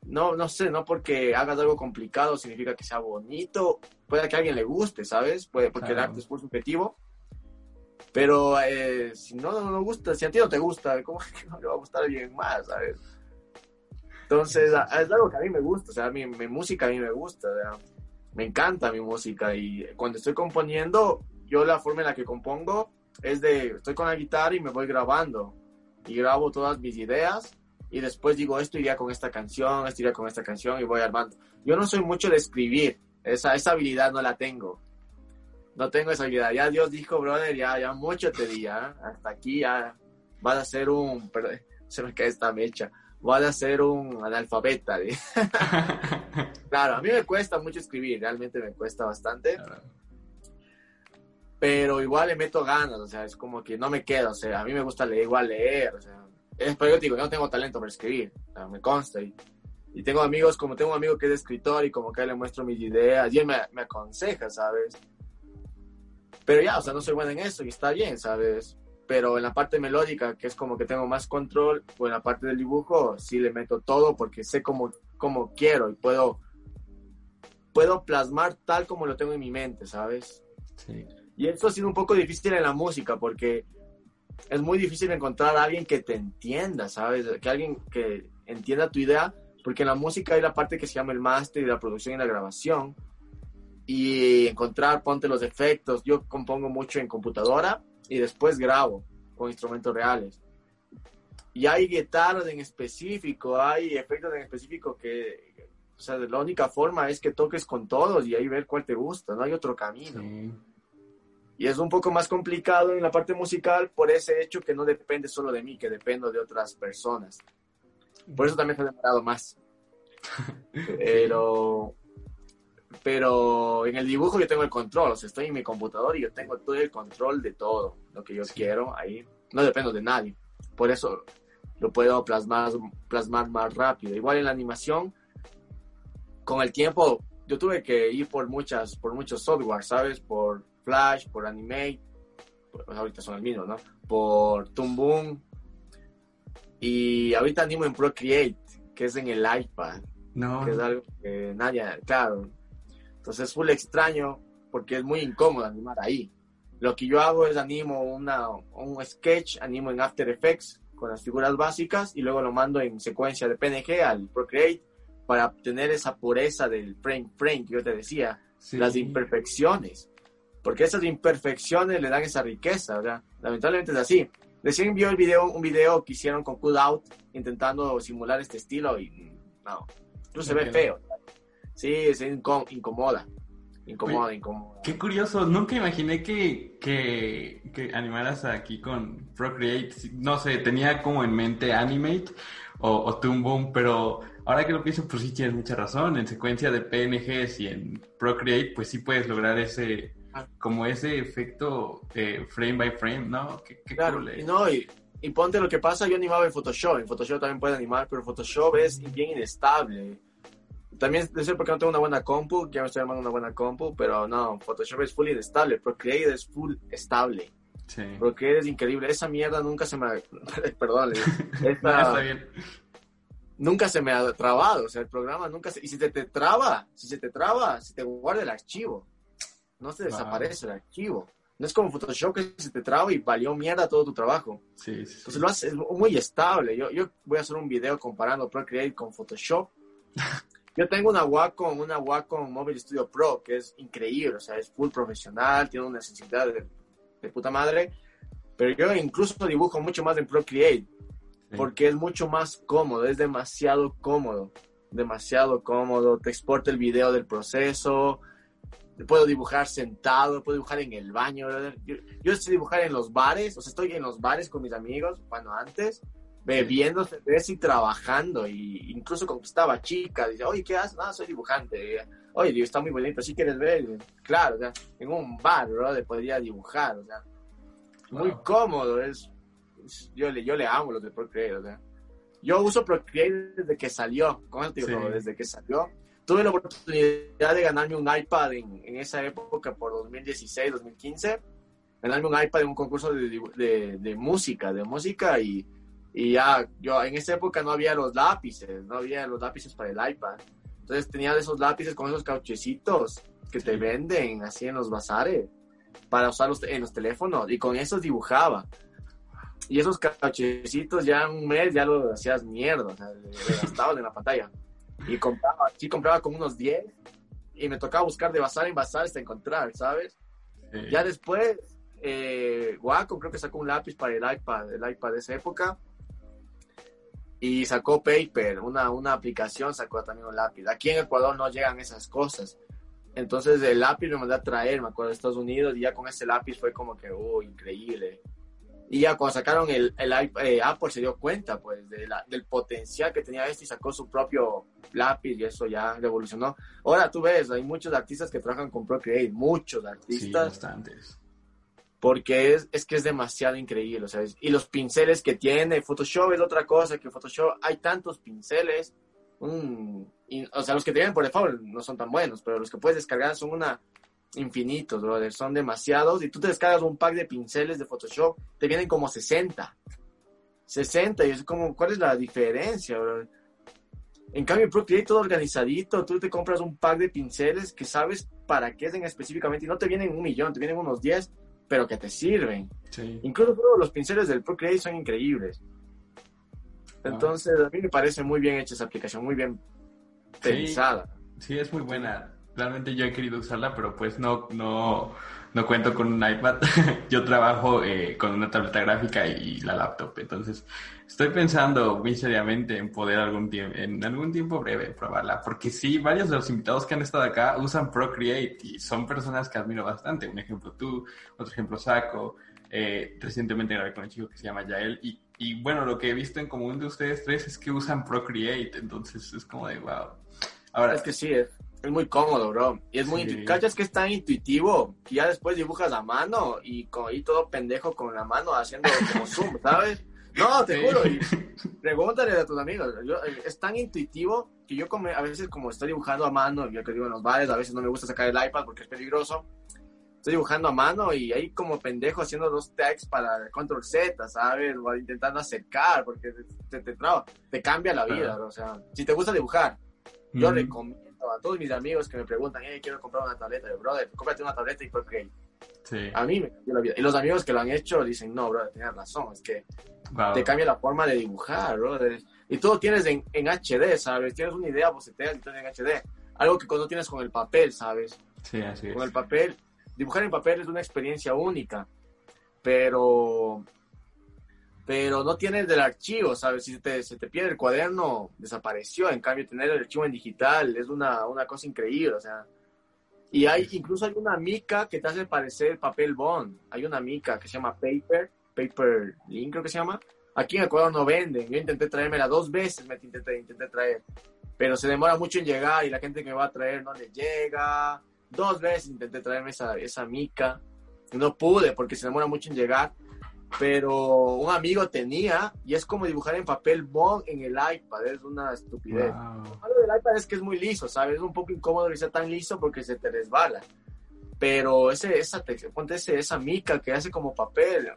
no, no sé, no porque hagas algo complicado significa que sea bonito, puede que a alguien le guste, ¿sabes? Puede, porque el arte es muy subjetivo, pero eh, si no, no, no gusta, si a ti no te gusta, ¿cómo que no le va a gustar a alguien más, ¿sabes? Entonces, es algo que a mí me gusta, o sea, mi, mi música a mí me gusta, me encanta mi música y cuando estoy componiendo, yo la forma en la que compongo es de, estoy con la guitarra y me voy grabando y grabo todas mis ideas y después digo, esto iría con esta canción, esto iría con esta canción y voy armando. Yo no soy mucho de escribir, esa, esa habilidad no la tengo. No tengo esa habilidad. Ya Dios dijo, brother, ya, ya mucho te di, hasta aquí ya vas a ser un, se me cae esta mecha, vas a ser un analfabeta. claro, a mí me cuesta mucho escribir, realmente me cuesta bastante. Pero igual le meto ganas, o sea, es como que no me quedo, o sea, a mí me gusta leer, igual leer, o sea, es, pero yo no tengo talento para escribir, me consta. Y, y, tengo amigos, como tengo un amigo que es escritor y como que le muestro mis ideas y él me, me aconseja, ¿sabes? Pero ya, o sea, no soy bueno en eso y está bien, ¿sabes? Pero en la parte melódica, que es como que tengo más control, o en la parte del dibujo, sí le meto todo porque sé cómo, cómo quiero y puedo, puedo plasmar tal como lo tengo en mi mente, ¿sabes? Sí. Y eso ha sido un poco difícil en la música porque es muy difícil encontrar a alguien que te entienda, ¿sabes? Que alguien que entienda tu idea, porque en la música hay la parte que se llama el máster y la producción y la grabación. Y encontrar, ponte los efectos. Yo compongo mucho en computadora y después grabo con instrumentos reales. Y hay guitarras en específico, hay efectos en específico que, o sea, la única forma es que toques con todos y ahí ver cuál te gusta, no hay otro camino. Y es un poco más complicado en la parte musical por ese hecho que no depende solo de mí, que dependo de otras personas. Por eso también se ha demorado más. Pero, pero en el dibujo yo tengo el control, o sea, estoy en mi computador y yo tengo todo el control de todo lo que yo quiero ahí. No dependo de nadie. Por eso lo puedo plasmar, plasmar más rápido. Igual en la animación, con el tiempo, yo tuve que ir por muchas, por muchos software, ¿sabes? Por Flash, por Animate, pues ahorita son el mismo, ¿no? Por Toon Boom. Y ahorita animo en Procreate, que es en el iPad. No. Que es algo que nadie, claro. Entonces es full extraño porque es muy incómodo animar ahí. Lo que yo hago es animo una, un sketch, animo en After Effects con las figuras básicas y luego lo mando en secuencia de PNG al Procreate para obtener esa pureza del frame frame que yo te decía, Sí. las imperfecciones porque esas imperfecciones le dan esa riqueza, ¿verdad? Lamentablemente es así. Recién vio el video, un video que hicieron con Cut Out intentando simular este estilo y no, incluso se ve feo. Sí, se incomoda, incomoda, Oye, incomoda. Qué curioso, nunca imaginé que, que, que animaras aquí con Procreate. No sé, tenía como en mente Animate o, o Toon Boom, pero ahora que lo pienso, pues sí tienes mucha razón. En secuencia de PNGs y en Procreate, pues sí puedes lograr ese. Como ese efecto de frame by frame, ¿no? Qué, qué Claro, cool, eh. no, y, y ponte lo que pasa, yo animaba en Photoshop, en Photoshop también puedes animar, pero Photoshop es bien inestable. También debe ser porque no tengo una buena compu, ya me estoy armando una buena compu, pero no, Photoshop es full inestable, Procreate es full estable. Sí. Procreate es increíble, esa mierda nunca se me ha... Perdón, esta- está bien. nunca se me ha trabado, o sea, el programa nunca se... Y si te, te traba, si se te traba, se te guarda el archivo, no se desaparece el archivo. No es como Photoshop que se te traba y valió mierda todo tu trabajo. Sí, sí, sí. Entonces lo hace es muy estable. Yo, yo voy a hacer un video comparando Procreate con Photoshop. Yo tengo una Wacom, una Wacom Mobile Studio Pro que es increíble, o sea, es full profesional, tiene una sensibilidad de, de puta madre. Pero yo incluso dibujo mucho más en Procreate Sí. porque es mucho más cómodo, es demasiado cómodo, demasiado cómodo. Te exporta el video del proceso, puedo dibujar sentado, puedo dibujar en el baño. brother. Yo, yo sé dibujar en los bares, o sea, estoy en los bares con mis amigos, bueno, antes, bebiendo cerveza y trabajando, y incluso conquistaba chicas, dice, oye, ¿qué haces? No, soy dibujante. Oye, digo, está muy bonito, ¿sí quieres ver? Claro, o sea, en un bar, bro, podría dibujar, o sea, muy Wow. cómodo, es, es- yo, le, yo le amo los de Procreate, o sea. Yo uso Procreate desde que salió, con el Sí. desde que salió. Tuve la oportunidad de ganarme un iPad en, en esa época, por 2016, 2015. Ganarme un iPad en un concurso de, de, de música, de música y, y ya, yo en esa época no había los lápices, no había los lápices para el iPad. Entonces tenía esos lápices con esos cauchecitos que te venden así en los bazares para usarlos en los teléfonos y con esos dibujaba. Y esos cauchecitos ya en un mes ya lo hacías mierda, o sea, le gastabas en la pantalla. Y compraba, sí compraba como unos 10 y me tocaba buscar de bazar en bazar hasta encontrar, ¿sabes? Sí. Ya después, eh, Wacom creo que sacó un lápiz para el iPad, el iPad de esa época. Y sacó Paper, una, una aplicación sacó también un lápiz. Aquí en Ecuador no llegan esas cosas. Entonces el lápiz me mandé a traer, me acuerdo, de Estados Unidos, y ya con ese lápiz fue como que, oh, increíble. Y ya cuando sacaron el, el eh, Apple se dio cuenta, pues, de la- del potencial que tenía este y sacó su propio lápiz y eso ya revolucionó. Ahora tú ves, hay muchos artistas que trabajan con Procreate, muchos Sí, artistas bastantes. porque es, es que es demasiado increíble, ¿sabes? Y los pinceles que tiene, Photoshop es otra cosa, que Photoshop hay tantos pinceles, un- y- o sea, los que te vienen por default no son tan buenos, pero los que puedes descargar son una infinitos, brother, son demasiados, y tú te descargas un pack de pinceles de Photoshop, te vienen como 60, 60, y es como, ¿cuál es la diferencia, brother? En cambio, en Procreate todo organizadito, tú te compras un pack de pinceles que sabes para qué es en específicamente, y no te vienen un millón, te vienen unos 10, pero que te sirven. Sí. Incluso los pinceles del Procreate son increíbles. Entonces, a mí me parece muy bien hecha esa aplicación, muy bien pensada. Sí, es muy buena. Realmente yo he querido usarla, pero pues no, no, no cuento con un iPad. yo trabajo eh, con una tableta gráfica y la laptop. Entonces, estoy pensando muy seriamente en poder algún tiempo, en algún tiempo breve probarla. Porque sí, varios de los invitados que han estado acá usan Procreate y son personas que admiro bastante. Un ejemplo tú, otro ejemplo Saco. Eh, recientemente grabé con un chico que se llama Yael y, y bueno, lo que he visto en común de ustedes tres es que usan Procreate. Entonces, es como de wow. Ahora, Es que sí, es, es muy cómodo, bro. Y es muy Sí. ¿Cachas que es tan intuitivo que ya después dibujas a mano y, con, y todo pendejo con la mano haciendo como zoom, ¿sabes? No, te Sí. juro. Y pregúntale a tus amigos. Yo, eh, es tan intuitivo que yo como, a veces como estoy dibujando a mano, yo que digo en los bares, a veces no me gusta sacar el iPad porque es peligroso. Estoy dibujando a mano y ahí como pendejo haciendo dos tags para control Z, ¿sabes? O intentando acercar porque te, te, te traba. Te cambia la vida, bro. O sea, si te gusta dibujar, yo mm, recomiendo a todos mis amigos que me preguntan, hey, quiero comprar una tableta. Yo, brother, cómprate una tableta y Procreate. sí, A mí me cambió la vida. Y los amigos que lo han hecho dicen, no, brother, tienes razón. Es que wow. te cambia la forma de dibujar, brother. Y todo tienes en, en HD, ¿sabes? Tienes una idea, boceteas y todo en HD. Algo que cuando tienes con el papel, ¿sabes? Sí, así es. Con el papel, dibujar en papel es una experiencia única. Pero pero no tienes del archivo, ¿sabes? Si se te, se te pierde el cuaderno, desapareció. En cambio, tener el archivo en digital es una, una cosa increíble, o sea. Y hay, incluso hay una mica que te hace parecer papel bond. Hay una mica que se llama Paper, Paper Link creo que se llama, Aquí en Ecuador no venden. Yo intenté traérmela dos veces, me intenté, intenté traer. Pero se demora mucho en llegar y la gente que me va a traer no le llega. Dos veces intenté traerme esa, esa mica. No pude porque se demora mucho en llegar. Pero un amigo tenía y es como dibujar en papel bond en el iPad. Es una estupidez. Wow. Lo malo del iPad es que es muy liso, ¿sabes? Es un poco incómodo que sea tan liso porque se te resbala. Pero ese, esa, ponte ese, esa mica que hace como papel.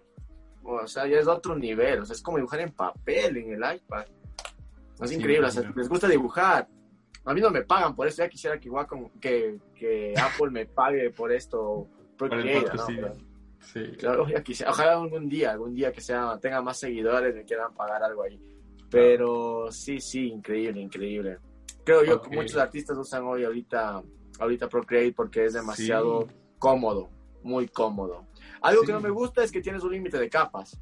O sea, ya es otro nivel. O sea, es como dibujar en papel en el iPad. Es Sí, increíble. O sea, les gusta dibujar. A mí no me pagan por eso. Ya quisiera que con- que, que Apple me pague por esto. Por el Procreate, ¿no? patrocinio. Sí. Claro, quisiera. Ojalá algún día, algún día que sea, tenga más seguidores y me quieran pagar algo ahí. Pero sí, sí, increíble, increíble. Creo yo que muchos artistas usan hoy ahorita, ahorita Procreate porque es demasiado Sí. cómodo, muy cómodo. Algo Sí. que no me gusta es que tienes un límite de capas.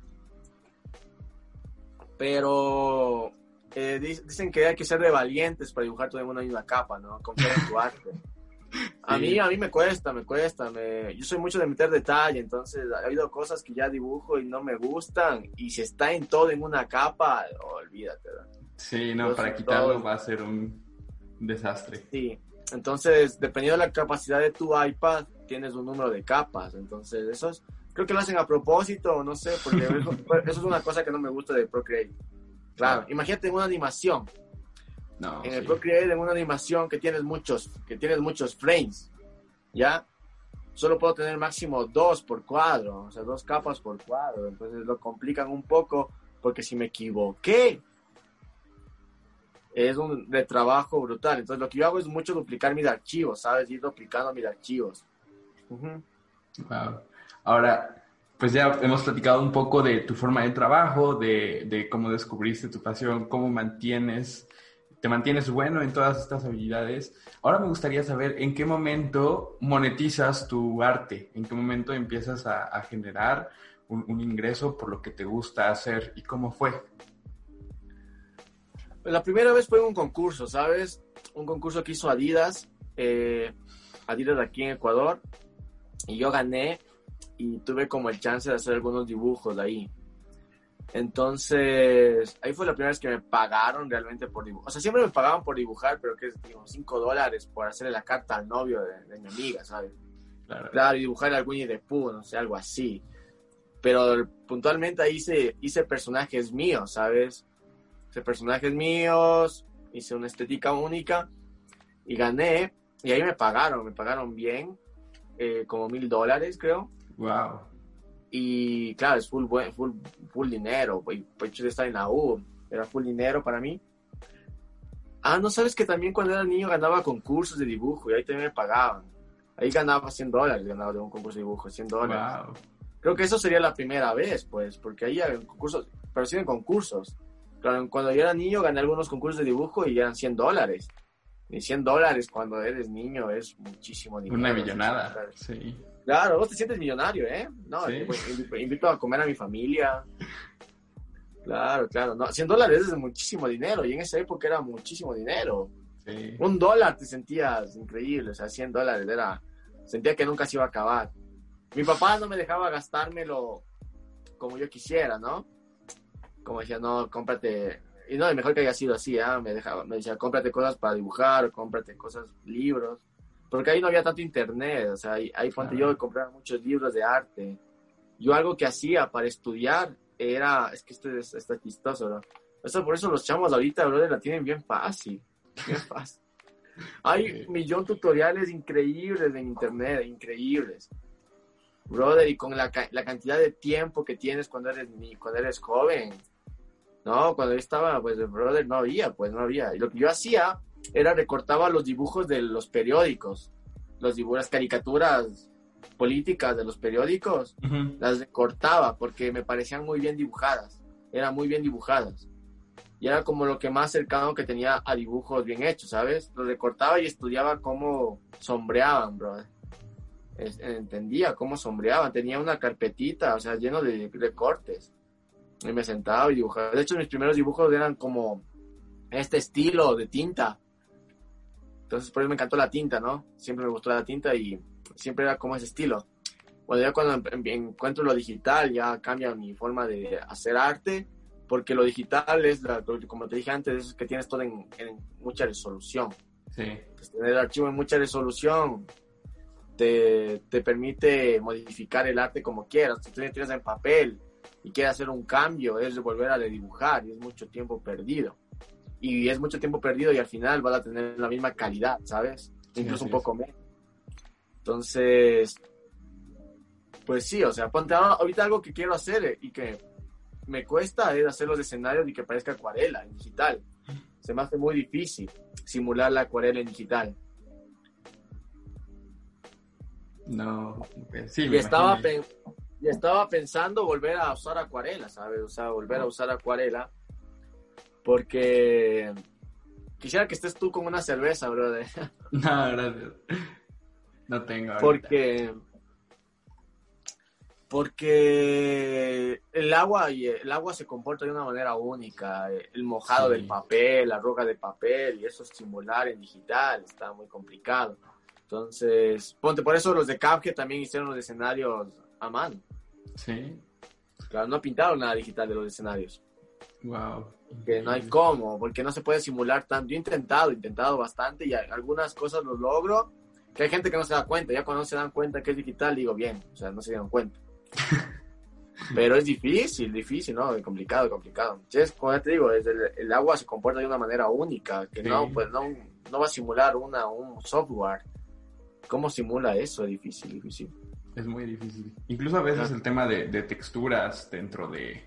Pero eh, di- dicen que hay que ser de valientes para dibujar todo en una misma capa, ¿no? Confiar en tu arte. A mí, a mí me cuesta, me cuesta. Me... Yo soy mucho de meter detalle, entonces ha habido cosas que ya dibujo y no me gustan. Y si está en todo en una capa, olvídate. ¿verdad? Sí, no, para quitarlo todos. va a ser un desastre. Sí. Entonces, dependiendo de la capacidad de tu iPad, tienes un número de capas. Entonces, eso es, creo que lo hacen a propósito, no sé, porque eso, eso es una cosa que no me gusta de Procreate. Claro, imagínate una animación. No, en sí. el Procreate en una animación que tienes muchos que tienes muchos frames ya solo puedo tener máximo dos por cuadro o sea dos capas por cuadro entonces lo complican un poco porque si me equivoqué es un de trabajo brutal entonces lo que yo hago es mucho duplicar mis archivos sabes ir duplicando mis archivos Ujú. Wow. Ahora, pues ya hemos platicado un poco de tu forma de trabajo, de, de cómo descubriste tu pasión, cómo mantienes, te mantienes bueno en todas estas habilidades. Ahora me gustaría saber en qué momento monetizas tu arte, en qué momento empiezas a, generar un, ingreso por lo que te gusta hacer y cómo fue. La primera vez fue en un concurso, ¿sabes? Un concurso que hizo Adidas, eh, Adidas aquí en Ecuador, y yo gané y tuve como el chance de hacer algunos dibujos ahí. Entonces, ahí fue la primera vez que me pagaron realmente por dibujar. O sea, siempre me pagaban por dibujar, pero que es, digo, 5 dólares por hacerle la carta al novio de, de mi amiga, ¿sabes? Claro. Claro, y dibujar al Winnie the Pooh, no sé, algo así. Pero puntualmente ahí hice, hice personajes míos, ¿sabes? Hice personajes míos, hice una estética única y gané. Y ahí me pagaron, me pagaron bien, eh, como mil dólares, creo. Wow. Y claro, es full, full, full dinero, güey. Hecho de estar en la U, era full dinero para mí. Ah, no sabes que también cuando era niño ganaba concursos de dibujo y ahí también me pagaban. Ahí ganaba 100 dólares, ganaba de un concurso de dibujo, 100 dólares. Wow. Creo que eso sería la primera vez, pues, porque ahí hay concursos, pero sí en concursos. Claro, cuando yo era niño gané algunos concursos de dibujo y eran 100 dólares. Y 100 dólares cuando eres niño es muchísimo dinero. Una millonada. Sí. Claro, vos te sientes millonario, ¿eh? No, Sí. pues, invito, invito a comer a mi familia. Claro, claro. No, 100 dólares es muchísimo dinero y en esa época era muchísimo dinero. Sí. Un dólar te sentías increíble, o sea, 100 dólares era... Sentía que nunca se iba a acabar. Mi papá no me dejaba gastármelo como yo quisiera, ¿no? Como decía, no, cómprate... Y no, y mejor que haya sido así, ¿ah? Me, dejaba, me decía, cómprate cosas para dibujar, cómprate cosas, libros. Porque ahí no había tanto internet, o sea, ahí, ahí yo compraba muchos libros de arte. Yo algo que hacía para estudiar era, es que esto es, está chistoso, ¿no? Eso, por eso los chamos ahorita, brother, la tienen bien fácil, bien fácil. Hay Ok. un millón de tutoriales increíbles en internet, increíbles. Brother, y con la, la cantidad de tiempo que tienes cuando eres, cuando eres joven. No, cuando yo estaba, pues, brother, no había, pues, no había. Y lo que yo hacía era recortaba los dibujos de los periódicos, los dibujos, las caricaturas políticas de los periódicos, las recortaba porque me parecían muy bien dibujadas, eran muy bien dibujadas. Y era como lo que más cercano que tenía a dibujos bien hechos, ¿sabes? Los recortaba y estudiaba cómo sombreaban, brother. Entendía cómo sombreaban, tenía una carpetita, o sea, lleno de recortes. Y me sentaba y dibujaba. De hecho, mis primeros dibujos eran como este estilo de tinta. Entonces, por eso me encantó la tinta, ¿no? Siempre me gustó la tinta y siempre era como ese estilo. Bueno, ya cuando em- em- encuentro lo digital, ya cambia mi forma de hacer arte porque lo digital es, la, como te dije antes, es que tienes todo en, mucha resolución. Sí. Pues tener el archivo en mucha resolución te, te, permite modificar el arte como quieras. Tú tienes en papel y quieres hacer un cambio, es volver a dibujar y es mucho tiempo perdido. Y es mucho tiempo perdido y al final vas a tener la misma calidad, ¿sabes? Incluso un poco menos. Entonces, pues sí, o sea, ponte ahorita algo que quiero hacer y que me cuesta es hacer los escenarios y que parezca acuarela en digital. Se me hace muy difícil simular la acuarela en digital. No, sí, y estaba, y estaba pensando volver a usar acuarela, ¿sabes? O sea, volver a usar acuarela. Porque quisiera que estés tú con una cerveza, brother. No, gracias. No tengo. Porque porque el agua y el agua se comporta de una manera única. El mojado del papel, la roca de papel y eso simular en digital está muy complicado. Entonces, ponte, por eso los de Capge también hicieron los escenarios a mano. Sí. Claro, no pintaron nada digital de los escenarios. Wow. Que no hay cómo, porque no se puede simular tanto. Yo he intentado, he intentado bastante y algunas cosas lo logro. Que hay gente que no se da cuenta. Ya cuando se dan cuenta que es digital, digo bien, o sea, no se dieron cuenta. Pero es difícil, difícil, ¿no? Complicado, complicado. Entonces, como te digo, el, el, agua se comporta de una manera única, que no, pues no, no va a simular una, un software. ¿Cómo simula eso? Es difícil, difícil. Es muy difícil. Incluso a veces el tema de, de texturas dentro de,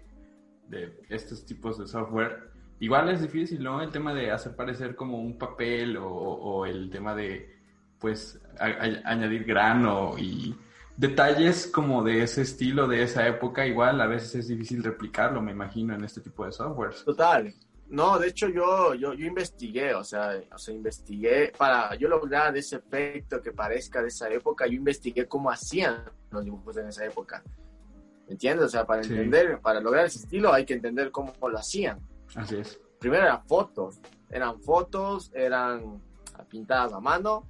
de, estos tipos de software, igual es difícil, ¿no? El tema de hacer parecer como un papel o, o el tema de, pues, añadir grano y detalles como de ese estilo, de esa época, igual a veces es difícil replicarlo, me imagino, en este tipo de softwares. Total. No, de hecho yo, yo, yo investigué, o sea, o sea, investigué para yo lograr ese efecto que parezca de esa época, yo investigué cómo hacían los dibujos en esa época. ¿Me entiendes? O sea, para entender, para lograr ese estilo hay que entender cómo lo hacían. Así es. Primero eran fotos, eran fotos, eran pintadas a mano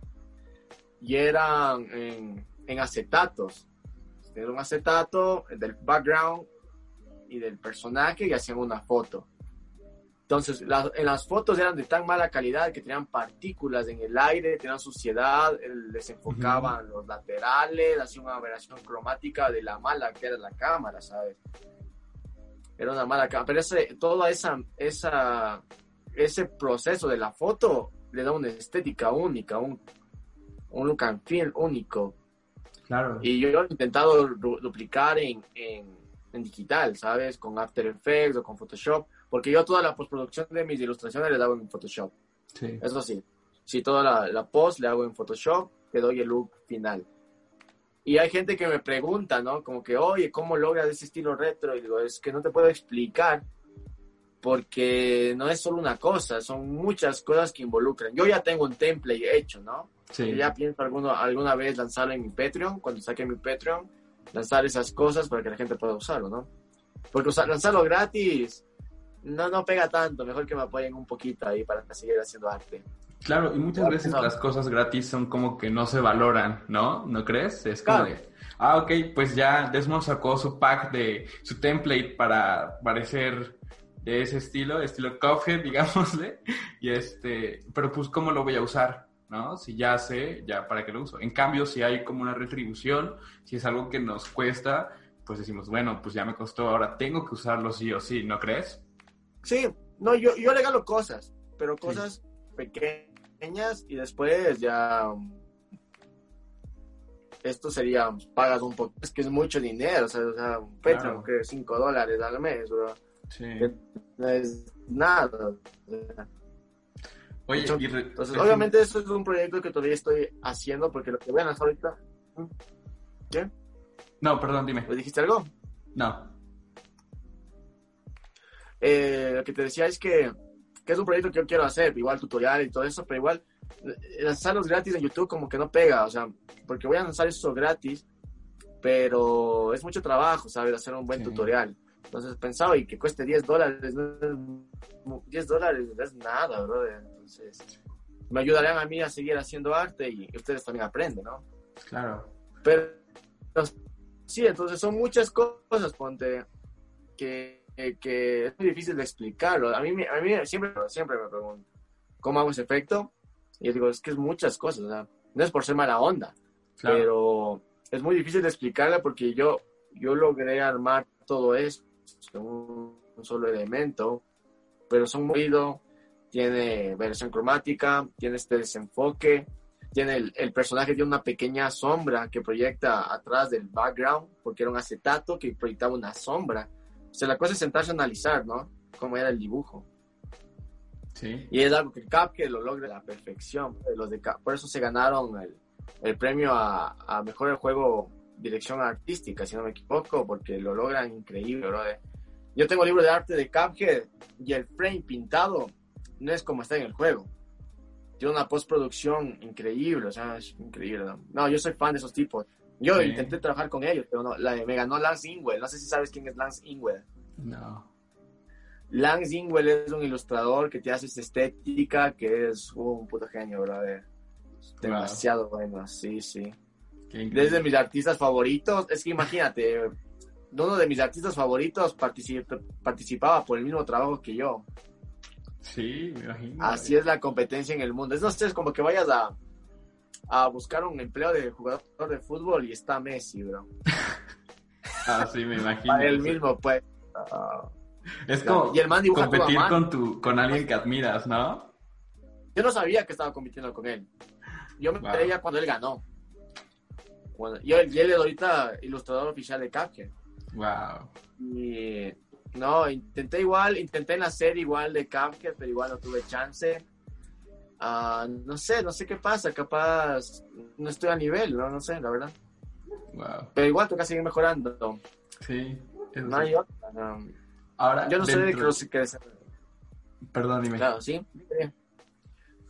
y eran en en acetatos. Tener un acetato del background y del personaje y hacían una foto. Entonces, en las fotos eran de tan mala calidad que tenían partículas en el aire, tenían suciedad, desenfocaban los laterales, hacían una aberración cromática de la mala que era la cámara, ¿sabes? Era una mala cámara. Pero ese, toda esa, esa, ese proceso de la foto le da una estética única, un, un look and feel único. Y yo he intentado duplicar en, en, digital, ¿sabes? Con After Effects o con Photoshop, porque yo toda la postproducción de mis ilustraciones le hago en Photoshop. Sí. Eso sí. Si toda la, la post le hago en Photoshop, te doy el look final. Y hay gente que me pregunta, ¿no? Como que, oye, ¿cómo logras ese estilo retro? Y digo, es que no te puedo explicar porque no es solo una cosa, son muchas cosas que involucran. Yo ya tengo un template hecho, ¿no? Sí. ya pienso alguno, alguna vez lanzarlo en mi Patreon, cuando saque mi Patreon, lanzar esas cosas para que la gente pueda usarlo, ¿no? Porque lanzarlo gratis no, no pega tanto, mejor que me apoyen un poquito ahí para seguir haciendo arte. Claro, y muchas veces las cosas gratis son como que no se valoran, ¿no? ¿No crees? Es como de, ah, ok, pues ya Desmond sacó su pack de su template para parecer de ese estilo, estilo Cuphead, digámosle, y este, pero pues cómo lo voy a usar, ¿no? Si ya sé, ya para qué lo uso. En cambio, si hay como una retribución, si es algo que nos cuesta, pues decimos, bueno, pues ya me costó, ahora tengo que usarlo sí o sí, ¿no crees? Sí, no, yo, yo regalo cosas, pero cosas pequeñas y después ya esto sería, pagas un poco, es que es mucho dinero, o sea, o sea un Patreon que 5 dólares al mes, bro. Sí. no es nada. Oye, entonces, obviamente eso es un proyecto que todavía estoy haciendo porque lo que vean hasta ahorita. ¿Qué? No, perdón, dime. ¿Le dijiste algo? No. Eh, lo que te decía es que, que, es un proyecto que yo quiero hacer, igual tutorial y todo eso, pero igual eh, lanzarlos gratis en YouTube como que no pega, o sea, porque voy a lanzar eso gratis, pero es mucho trabajo, ¿sabes? Hacer un buen tutorial. Entonces pensaba, y que cueste 10 dólares, 10 dólares no es nada, bro. Entonces, me ayudarían a mí a seguir haciendo arte y ustedes también aprenden, ¿no? Claro. Pero, sí, entonces son muchas cosas, ponte, que que es muy difícil de explicarlo. A mí, a mí siempre, siempre me pregunto, ¿cómo hago ese efecto? Y yo digo, es que es muchas cosas, no es por ser mala onda, pero es muy difícil de explicarla porque yo, yo logré armar todo esto un, un solo elemento, pero son movido, tiene versión cromática, tiene este desenfoque, tiene el, el, personaje tiene una pequeña sombra que proyecta atrás del background, porque era un acetato que proyectaba una sombra. Sea, la cosa es sentarse a analizar, ¿no? Cómo era el dibujo. Sí. Y es algo que Capke lo logra a la perfección. Los de, por eso se ganaron el, el premio a, a, mejor juego dirección artística, si no me equivoco, porque lo logran increíble, bro. Yo tengo libro de arte de Cuphead y el frame pintado no es como está en el juego. Tiene una postproducción increíble, o sea, es increíble. ¿no? no, yo soy fan de esos tipos. Yo sí. intenté trabajar con ellos, pero no, la, me ganó Lance Ingwell. No sé si sabes quién es Lance Ingwell. No. Lance Ingwell es un ilustrador que te hace esta estética, que es uh, un puto genio, brother. Demasiado wow. bueno, sí, sí. Desde mis artistas favoritos, es que imagínate, uno de mis artistas favoritos particip participaba por el mismo trabajo que yo. Sí, me imagino. Así es la competencia en el mundo. Es, no sé, es como que vayas a, a buscar un empleo de jugador de fútbol y está Messi, bro. ah, sí, me imagino. Para el mismo, pues. Uh, es como y el man competir con, tu, con alguien que admiras, ¿no? Yo no sabía que estaba compitiendo con él. Yo me enteré wow. ya cuando él ganó. Yo, y él es ahorita ilustrador oficial de Cuphead. Wow. Y no, intenté igual, intenté nacer igual de Cuphead, pero igual no tuve chance. Uh, no sé, no sé qué pasa, capaz no estoy a nivel, no, no sé, la verdad. Wow. Pero igual toca seguir mejorando. Sí. No hay otra. No. Ahora, yo no soy de los que... Perdón, dime. Claro, sí.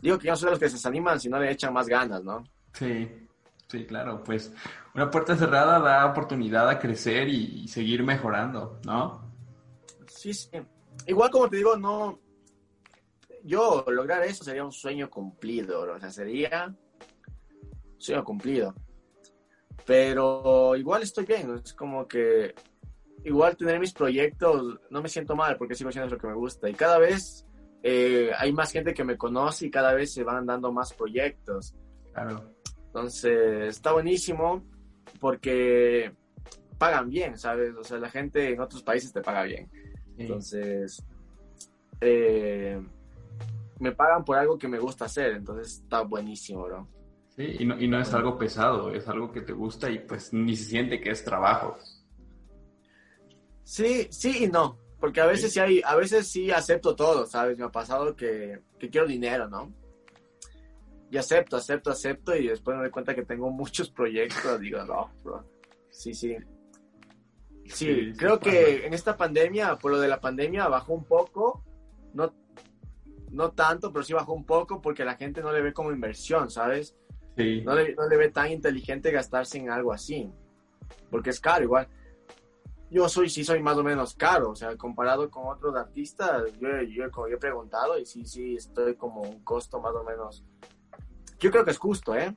Digo que yo no soy de los que se desaniman si no le echan más ganas, ¿no? Sí, sí, claro. Pues una puerta cerrada da oportunidad a crecer y, y seguir mejorando, ¿no? Sí, sí. Igual como te digo, no... Yo lograr eso sería un sueño cumplido, o sea, sería un sueño cumplido. Pero igual estoy bien, es como que igual tener mis proyectos, no me siento mal porque sigo haciendo lo que me gusta. Y cada vez eh, hay más gente que me conoce y cada vez se van dando más proyectos. Claro. Entonces, está buenísimo porque pagan bien, ¿sabes? O sea, la gente en otros países te paga bien. Sí. Entonces, eh, me pagan por algo que me gusta hacer, entonces está buenísimo, bro. Sí, y no, y no es algo pesado, es algo que te gusta y pues ni se siente que es trabajo. Sí, sí y no, porque a veces sí, hay, a veces sí acepto todo, ¿sabes? Me ha pasado que, que quiero dinero, ¿no? Y acepto, acepto, acepto y después me doy cuenta que tengo muchos proyectos, digo, no, bro. Sí, sí. Sí, sí creo que en esta pandemia, por lo de la pandemia, bajó un poco, no, no tanto, pero sí bajó un poco porque la gente no le ve como inversión, ¿sabes? Sí. No le, no le ve tan inteligente gastarse en algo así, porque es caro igual yo soy, sí soy más o menos caro, o sea, comparado con otros artistas, yo, yo, como yo he preguntado y sí, sí, estoy como un costo más o menos, yo creo que es justo, ¿eh?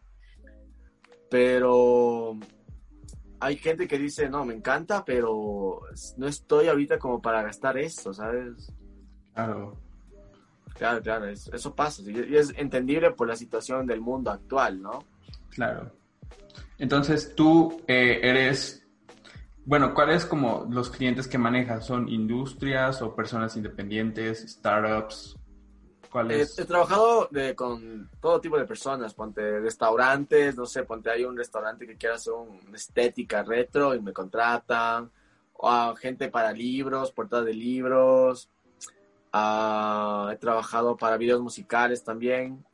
Pero hay gente que dice, no, me encanta, pero no estoy ahorita como para gastar esto, ¿sabes? Claro. Claro, claro, eso, eso pasa, y es entendible por la situación del mundo actual, ¿no? Claro. Entonces, tú eh, eres bueno, ¿cuáles como los clientes que manejas? ¿Son industrias o personas independientes, startups? ¿Cuáles? He, he trabajado de, con todo tipo de personas, ponte restaurantes, no sé, ponte hay un restaurante que quiera hacer una estética retro y me contratan, o a gente para libros, portadas de libros, uh, he trabajado para videos musicales también,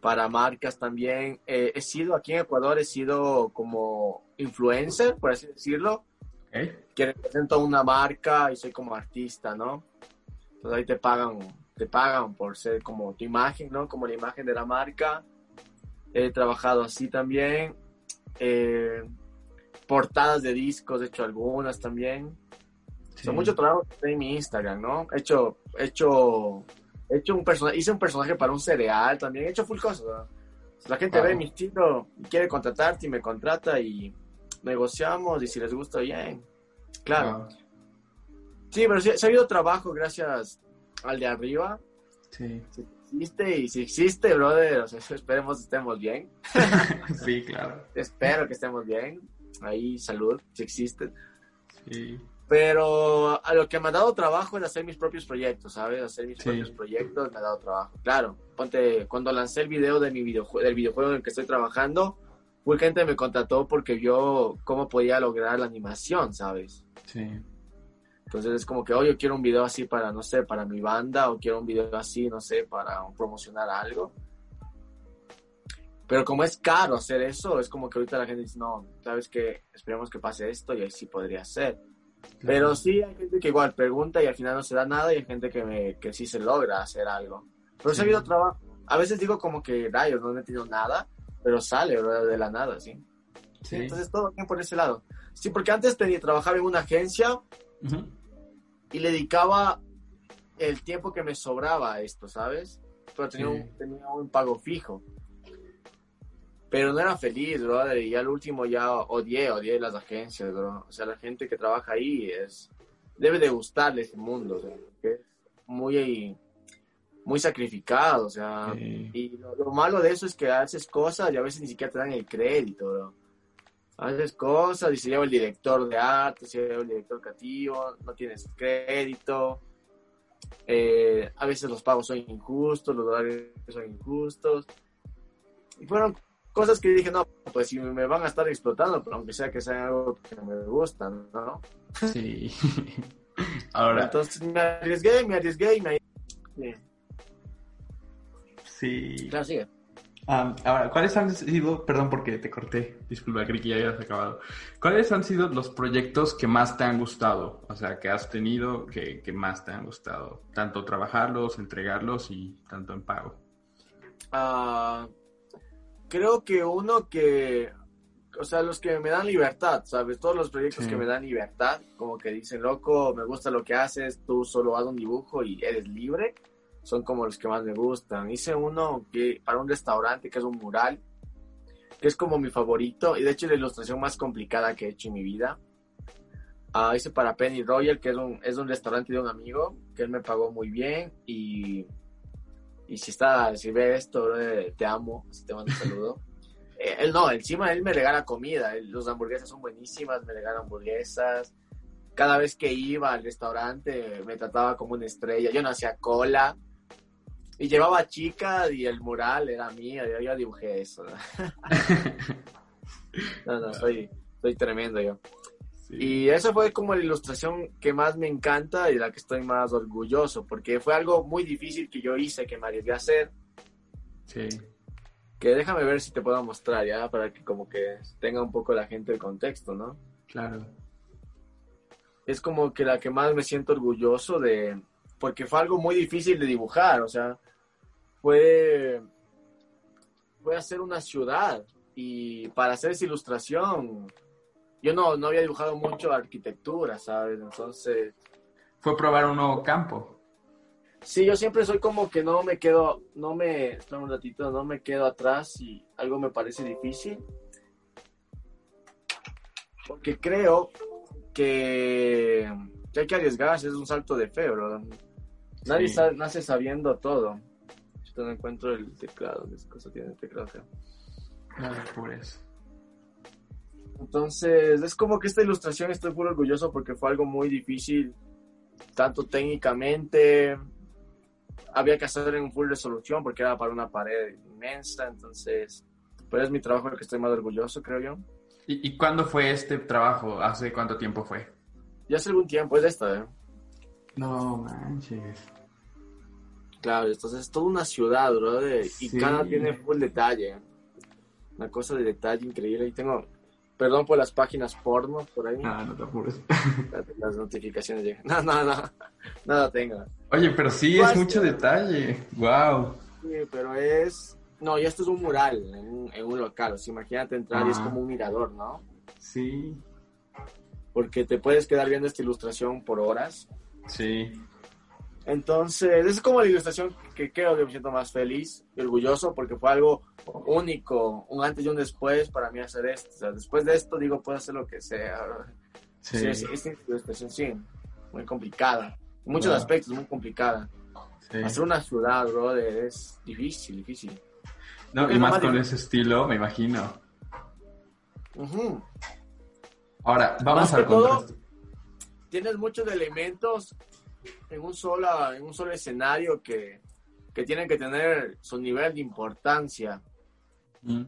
para marcas también. Eh, he sido aquí en Ecuador, he sido como influencer, por así decirlo, Okay. que represento una marca y soy como artista, ¿no? Entonces ahí te pagan, te pagan por ser como tu imagen, ¿no? Como la imagen de la marca. He trabajado así también. Eh, portadas de discos, he hecho algunas también. Sí. Son mucho trabajo en mi Instagram, ¿no? He hecho, he hecho, he hecho un personaje, hice un personaje para un cereal también, he hecho full cosas, ¿no? La gente wow. ve mi estilo y quiere contratarte y me contrata y negociamos y si les gusta bien. Claro. Wow. Sí, pero sí, se ha habido trabajo gracias al de arriba. Sí. Si existe y si existe, brother, o sea, esperemos que estemos bien. sí, claro. Espero que estemos bien. Ahí, salud, si existe. Sí. Pero a lo que me ha dado trabajo es hacer mis propios proyectos, ¿sabes? Hacer mis Sí. propios proyectos me ha dado trabajo. Claro, ponte, cuando lancé el video de mi del videojuego en el que estoy trabajando, mucha gente me contrató porque vio cómo podía lograr la animación, ¿sabes? Sí. Entonces es como que, oye, yo quiero un video así para, no sé, para mi banda, o quiero un video así, no sé, para promocionar algo. Pero como es caro hacer eso, es como que ahorita la gente dice, no, sabes que esperemos que pase esto y ahí sí podría ser. Pero sí hay gente que igual pregunta y al final no se da nada y hay gente que, me, que sí se logra hacer algo. Pero sí. Ha habido trabajo. A veces digo como que, rayos, no he metido nada, pero sale de la nada, ¿sí? Sí. Entonces todo bien por ese lado. Sí, porque antes tenía, trabajaba en una agencia y le dedicaba el tiempo que me sobraba a esto, ¿sabes? Pero tenía, Sí. un, tenía un pago fijo. Pero no era feliz, brother. Y al último ya odié, odié las agencias, bro. O sea, la gente que trabaja ahí es... Debe de gustarle ese mundo, o sea, que es muy, muy sacrificado, o sea... Sí. Y lo, lo malo de eso es que haces cosas y a veces ni siquiera te dan el crédito, bro. Haces cosas y se lleva el director de arte, se lleva el director creativo, no tienes crédito. Eh, a veces los pagos son injustos, los horarios son injustos. Y fueron cosas que dije, no, pues si me van a estar explotando, pero aunque sea que sea algo que me gusta, ¿no? Sí. Ahora, Entonces me arriesgué, me arriesgué y me... Sí, sí. claro, sigue. Ah, ahora, ¿cuáles han sido, perdón porque te corté, disculpa, creí que ya habías acabado. ¿Cuáles han sido los proyectos que más te han gustado? O sea, que has tenido, que, que más te han gustado. Tanto trabajarlos, entregarlos y tanto en pago. Ah, creo que uno que, o sea, los que me dan libertad, ¿sabes? Todos los proyectos Sí. que me dan libertad, como que dicen, loco, me gusta lo que haces, tú solo haz un dibujo y eres libre, son como los que más me gustan. Hice uno que para un restaurante que es un mural, que es como mi favorito, y de hecho la ilustración más complicada que he hecho en mi vida. Ah, hice para Penny Royal, que es un, es un restaurante de un amigo, que él me pagó muy bien y y si está, si ve esto, bro, te amo, te mando un saludo. Eh, él no, encima él me regala comida, los hamburguesas son buenísimas, me regala hamburguesas. Cada vez que iba al restaurante me trataba como una estrella, yo no hacía cola. Y llevaba chicas y el mural era mío, yo, yo dibujé eso. No, no, soy, soy tremendo yo. Sí. Y esa fue como la ilustración que más me encanta y la que estoy más orgulloso, porque fue algo muy difícil que yo hice, que me arriesgué a hacer, Sí. que déjame ver si te puedo mostrar ya, para que como que tenga un poco la gente el contexto, ¿no? Claro. Es como que la que más me siento orgulloso de, porque fue algo muy difícil de dibujar, o sea, fue, fue hacer una ciudad y para hacer esa ilustración, yo no, no había dibujado mucho arquitectura, ¿sabes? Entonces... Fue probar un nuevo campo. Sí, yo siempre soy como que no me quedo, no me, espera un ratito, no me quedo atrás si algo me parece difícil. Porque creo que, que hay que arriesgarse, es un salto de fe, bro. Nadie Sí. sa- nace sabiendo todo. Yo no encuentro el teclado, ¿dónde es cosa tiene el teclado? acá? Ay, por eso. Entonces, es como que esta ilustración estoy muy orgulloso porque fue algo muy difícil, tanto técnicamente, había que hacer en full resolución porque era para una pared inmensa, entonces, pero es mi trabajo el que estoy más orgulloso, creo yo. ¿Y, y cuándo fue este trabajo? ¿Hace cuánto tiempo fue? Ya hace algún tiempo, es de esta, ¿eh? No manches. Claro, entonces es toda una ciudad, bro, y Sí. cada tiene full detalle. Una cosa de detalle increíble. Y tengo, perdón por las páginas porno por ahí, Ah, no te apures. las notificaciones llegan. No, no, no, nada tengo. Oye, pero sí es mucho detalle. Wow. Sí, pero es... No, y esto es un mural en un, en un local. O sea, imagínate entrar y es Ajá. como un mirador, ¿no? Sí. Porque te puedes quedar viendo esta ilustración por horas. Sí. Entonces, es como la ilustración que creo que me siento más feliz y orgulloso porque fue algo único, un antes y un después para mí hacer esto. O sea, después de esto digo, puedo hacer lo que sea. Sí. Sí, es- esta ilustración sí. muy complicada. En muchos Wow. aspectos, muy complicada. Sí. Hacer una ciudad, brother, es difícil, difícil. No, y más con difícil. ese estilo, me imagino. Ahora, vamos al contraste. Tienes muchos elementos en un solo, en un solo escenario que, que tienen que tener su nivel de importancia. Mm,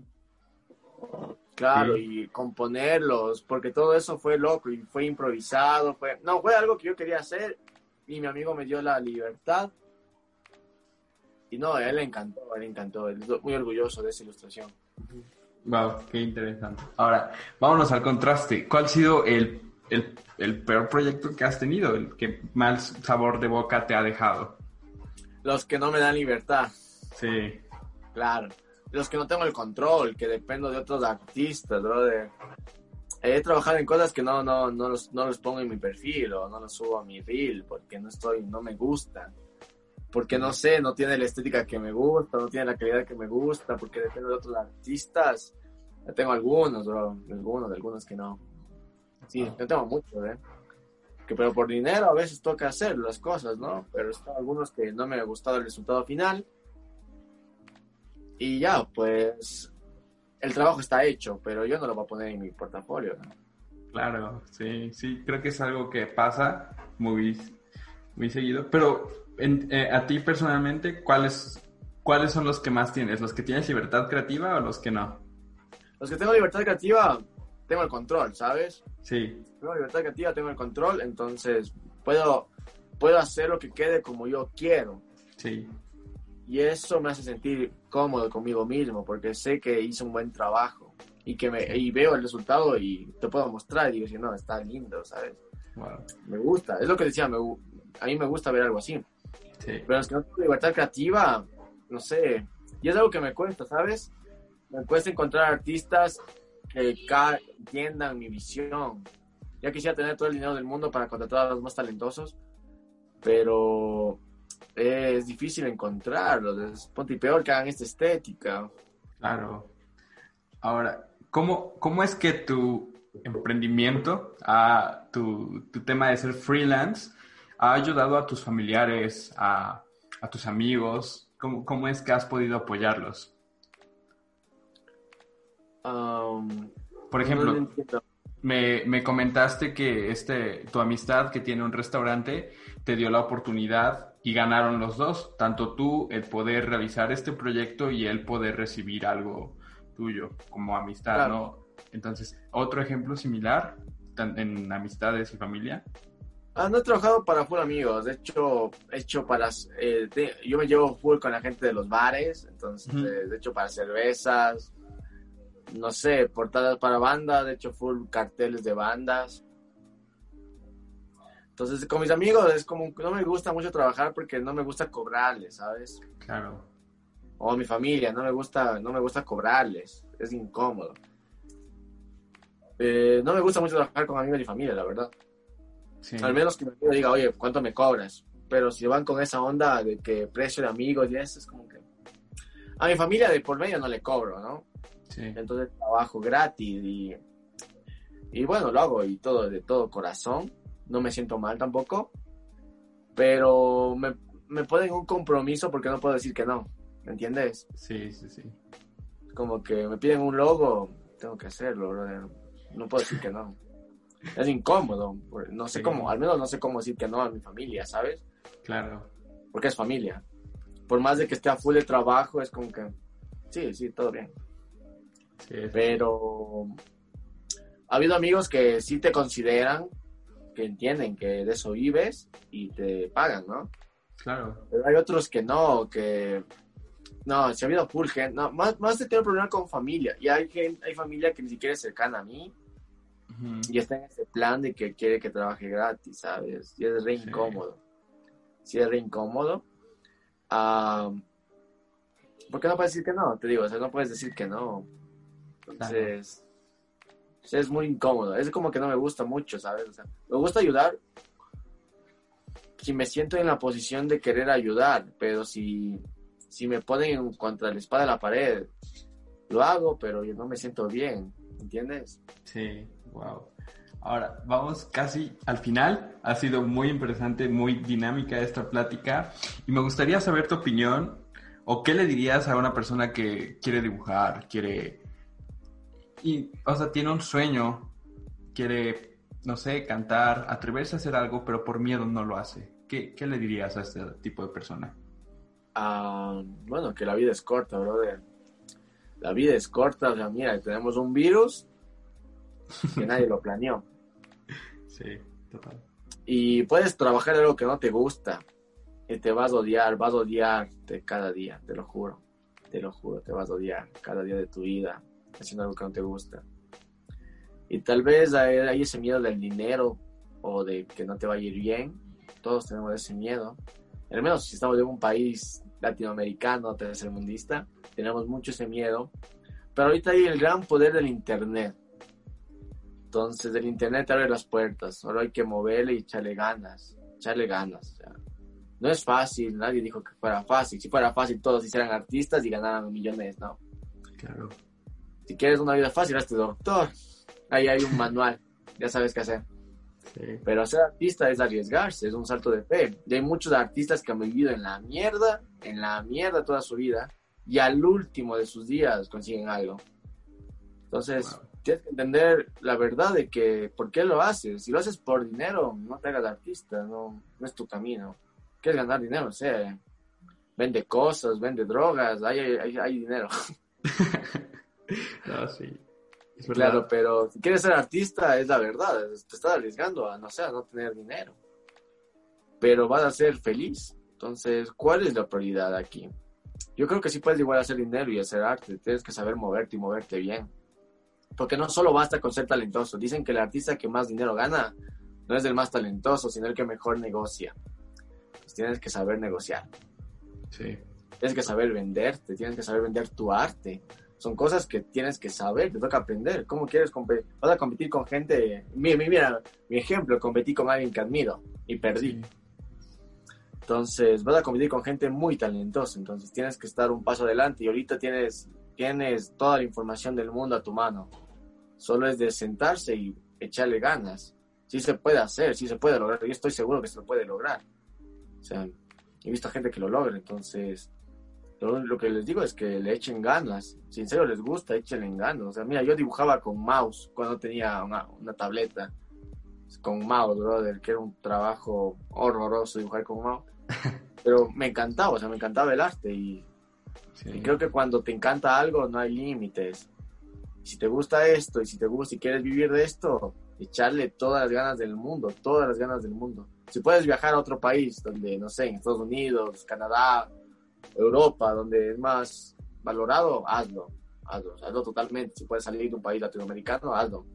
Claro, Sí. y componerlos, porque todo eso fue loco y fue improvisado, fue, no, fue algo que yo quería hacer y mi amigo me dio la libertad. Y no, a él le encantó, a él le encantó, él es muy orgulloso de esa ilustración. Wow, qué interesante. Ahora, vámonos al contraste. ¿Cuál ha sido el, el, el peor proyecto que has tenido? El que más sabor de boca te ha dejado. Los que no me dan libertad, Sí, claro. Los que no tengo el control, que dependo de otros artistas, brother. He trabajado en cosas que no, no, no, los, no los pongo en mi perfil o no los subo a mi reel porque no estoy, no me gustan. Porque no sé, no tiene la estética que me gusta, no tiene la calidad que me gusta, porque depende de otros artistas. Yo tengo algunos, bro, algunos, algunos que no. Sí, yo tengo muchos, ¿eh? Que, pero por dinero a veces toca hacer las cosas, ¿no? Pero están algunos que no me ha gustado el resultado final. Y ya, pues el trabajo está hecho, pero yo no lo voy a poner en mi portafolio, ¿no? claro, sí, sí, creo que es algo que pasa muy, muy seguido. Pero en- eh, a ti personalmente, ¿cuáles, ¿cuáles son los que más tienes? ¿Los que tienes libertad creativa o los que no? Los que tengo libertad creativa, tengo el control, ¿sabes? Sí, Tengo libertad creativa, tengo el control, entonces puedo, puedo hacer lo que quede como yo quiero. sí, Y eso me hace sentir cómodo conmigo mismo, porque sé que hice un buen trabajo y que me, y veo el resultado y te puedo mostrar y digo, si no, está lindo, ¿sabes? wow, Me gusta, es lo que decía, me a mí me gusta ver algo así. sí, Pero los que no tengo libertad creativa, no sé, y es algo que me cuesta, ¿sabes? Me cuesta encontrar artistas que entiendan mi visión. Ya quisiera tener todo el dinero del mundo para contratar a los más talentosos, pero es difícil encontrarlos. Es ponte peor que hagan esta estética. claro. Ahora, ¿cómo, cómo es que tu emprendimiento, a tu, tu tema de ser freelance, ha ayudado a tus familiares, a, a tus amigos? ¿Cómo, ¿Cómo es que has podido apoyarlos? Um, Por ejemplo, me, me comentaste que este, tu amistad que tiene un restaurante te dio la oportunidad y ganaron los dos, tanto tú el poder realizar este proyecto y él poder recibir algo tuyo como amistad, Claro. ¿no? Entonces, otro ejemplo similar en amistades y familia. Ah, no he trabajado para full amigos. De hecho, he hecho para. eh, yo me llevo full con la gente de los bares. Entonces, de hecho, para cervezas. No sé, portadas para bandas. De hecho, full carteles de bandas. Entonces, con mis amigos es como. No me gusta mucho trabajar porque no me gusta cobrarles, ¿sabes? Claro, O mi familia, no me gusta, no me gusta cobrarles. Es incómodo. Eh, no me gusta mucho trabajar con amigos y familia, la verdad. sí, Al menos que mi amigo diga, oye, ¿cuánto me cobras? Pero si van con esa onda de que precio de amigos y eso, es como que... A mi familia de por medio no le cobro, ¿no? Sí, Entonces trabajo gratis y... Y bueno, lo hago y todo de todo corazón. No me siento mal tampoco. Pero me, me ponen un compromiso porque no puedo decir que no. ¿Me entiendes? sí, sí, sí, Como que me piden un logo, tengo que hacerlo, brother. No puedo decir que no. Es incómodo. No sé Sí. cómo, al menos no sé cómo decir que no a mi familia, ¿sabes? claro, Porque es familia. Por más de que esté a full de trabajo, es como que, sí, sí, todo bien. Sí, Pero ha habido amigos que sí te consideran, que entienden que de eso vives y te pagan, ¿no? claro, Pero hay otros que no, que no, si ha habido full gente, no, más, más de tener problema con familia. Y hay gente, hay familia que ni siquiera es cercana a mí y está en ese plan de que quiere que trabaje gratis, ¿sabes? Y es re Sí. incómodo. Sí, es re incómodo. Ah, ¿Por qué no puedes decir que no? Te digo, o sea, no puedes decir que no. Entonces, es muy incómodo. Es como que no me gusta mucho, ¿sabes? O sea, me gusta ayudar si me siento en la posición de querer ayudar, pero si, si me ponen contra la espada de la pared, lo hago, pero yo no me siento bien, ¿entiendes? Sí, wow. Ahora, vamos casi al final. Ha sido muy interesante, muy dinámica esta plática. Y me gustaría saber tu opinión o qué le dirías a una persona que quiere dibujar, quiere... Y, o sea, tiene un sueño, quiere, no sé, cantar, atreverse a hacer algo, pero por miedo no lo hace. ¿Qué, qué le dirías a este tipo de persona? Ah, bueno, que la vida es corta, brother. La vida es corta, o sea, mira, tenemos un virus que nadie lo planeó. Sí, total. Y puedes trabajar en algo que no te gusta y te vas a odiar, vas a odiarte cada día, te lo juro. Te lo juro, te vas a odiar cada día de tu vida haciendo algo que no te gusta. Y tal vez hay ese miedo del dinero o de que no te va a ir bien. Todos tenemos ese miedo. Al menos si estamos en un país latinoamericano, tercermundista, tenemos mucho ese miedo. Pero ahorita hay el gran poder del Internet. Entonces el internet abre las puertas, solo hay que moverle y echarle ganas, echarle ganas. no es fácil, nadie dijo que fuera fácil. Si fuera fácil todos hicieran artistas y ganaran millones, no. Claro. Si quieres una vida fácil, hazte doctor. Ahí hay un manual, ya sabes qué hacer. Pero ser artista es arriesgarse, es un salto de fe. Y hay muchos artistas que han vivido en la mierda, en la mierda toda su vida, y al último de sus días consiguen algo. Entonces, tienes que entender la verdad de que por qué lo haces. Si lo haces por dinero, no te hagas artista, no, no es tu camino. Quieres ganar dinero, o sea, vende cosas, vende drogas, hay, hay, hay dinero. no, sí. claro, pero si quieres ser artista, es la verdad, te estás arriesgando a, no sé, a no tener dinero. Pero vas a ser feliz. Entonces, ¿cuál es la prioridad aquí? Yo creo que sí puedes igual hacer dinero y hacer arte, tienes que saber moverte y moverte bien porque no solo basta con ser talentoso. Dicen que el artista que más dinero gana no es el más talentoso, sino el que mejor negocia. Pues tienes que saber negociar. Sí. Tienes que saber venderte, tienes que saber vender tu arte. Son cosas que tienes que saber, te toca aprender. ¿Cómo quieres competir? Vas a competir con gente. Mira, mira, mi ejemplo, competí con alguien que admiro y perdí. Entonces, vas a competir con gente muy talentosa. Entonces, tienes que estar un paso adelante y ahorita tienes, tienes toda la información del mundo a tu mano Solo es de sentarse y echarle ganas. Sí se puede hacer, sí se puede lograr. Yo estoy seguro que se lo puede lograr. O sea, he visto gente que lo logra. Entonces, lo, que les digo es que le echen ganas. Si en serio les gusta, échenle ganas. O sea, mira, yo dibujaba con mouse cuando tenía una, tableta. Con mouse, brother, que era un trabajo horroroso dibujar con mouse. Pero me encantaba, o sea, me encantaba el arte y creo que cuando te encanta algo no hay límites si te gusta esto y si te gusta y quieres vivir de esto, echarle todas las ganas del mundo, todas las ganas del mundo. Si puedes viajar a otro país, donde, no sé, en Estados Unidos, Canadá, Europa, donde es más valorado, hazlo, hazlo, hazlo totalmente. Si puedes salir de un país latinoamericano, hazlo.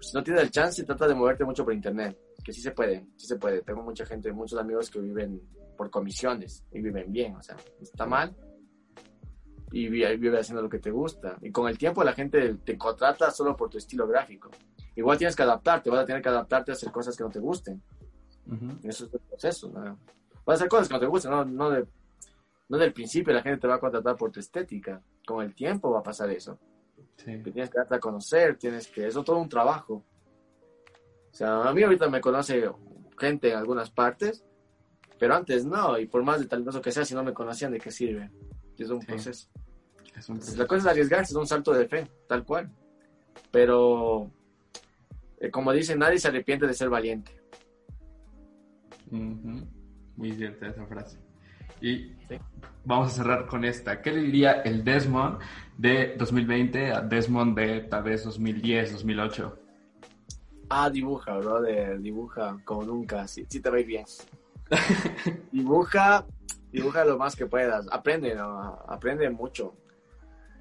Si no tienes el chance, trata de moverte mucho por internet, que sí se puede, sí se puede. Tengo mucha gente, muchos amigos que viven por comisiones y viven bien, o sea, está mal, y vive haciendo lo que te gusta. Y con el tiempo la gente te contrata solo por tu estilo gráfico. Igual tienes que adaptarte, vas a tener que adaptarte a hacer cosas que no te gusten. Eso es el proceso. ¿no? Vas a hacer cosas que no te gusten, no, no, de, no del principio la gente te va a contratar por tu estética. Con el tiempo va a pasar eso. Que tienes que darte a conocer, tienes que... Eso es todo un trabajo. O sea, a mí ahorita me conoce gente en algunas partes, pero antes no, y por más de talentoso que sea, si no me conocían, ¿de qué sirve? Es un proceso. La cosa es arriesgarse, es un salto de fe, tal cual. Pero, eh, como dicen, nadie se arrepiente de ser valiente. Muy cierta esa frase. Y vamos a cerrar con esta. ¿Qué le diría el Desmond de 2020 a Desmond de tal vez 2010, 2008? Ah, dibuja, brother, dibuja como nunca, sí, sí te va bien. dibuja, dibuja lo más que puedas, aprende, aprende mucho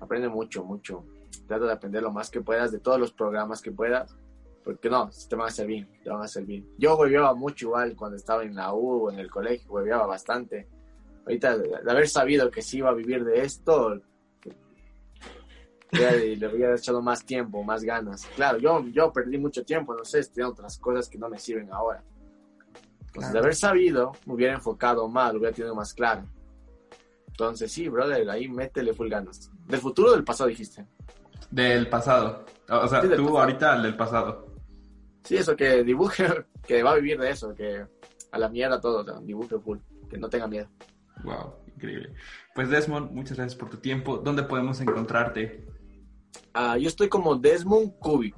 aprende mucho, mucho. Trata de aprender lo más que puedas de todos los programas que puedas, porque no, te van a servir, te van a servir. Yo hueveaba mucho igual cuando estaba en la U o en el colegio, hueveaba bastante. Ahorita, de, haber sabido que sí iba a vivir de esto, le, le hubiera echado más tiempo, más ganas. Claro, yo, yo perdí mucho tiempo, no sé, estudiando otras cosas que no me sirven ahora. Entonces, de haber sabido, me hubiera enfocado más, lo hubiera tenido más claro. Entonces, sí, brother, ahí métele full ganas. ¿Del futuro o del pasado dijiste? Del pasado. O sea, tú ahorita del pasado. Sí, eso, que dibuje, que va a vivir de eso, que a la mierda todo, o sea, dibuje full, que no tenga miedo. Wow, increíble. Pues Desmond, muchas gracias por tu tiempo. ¿Dónde podemos encontrarte? Ah, yo estoy como Desmond Cubic.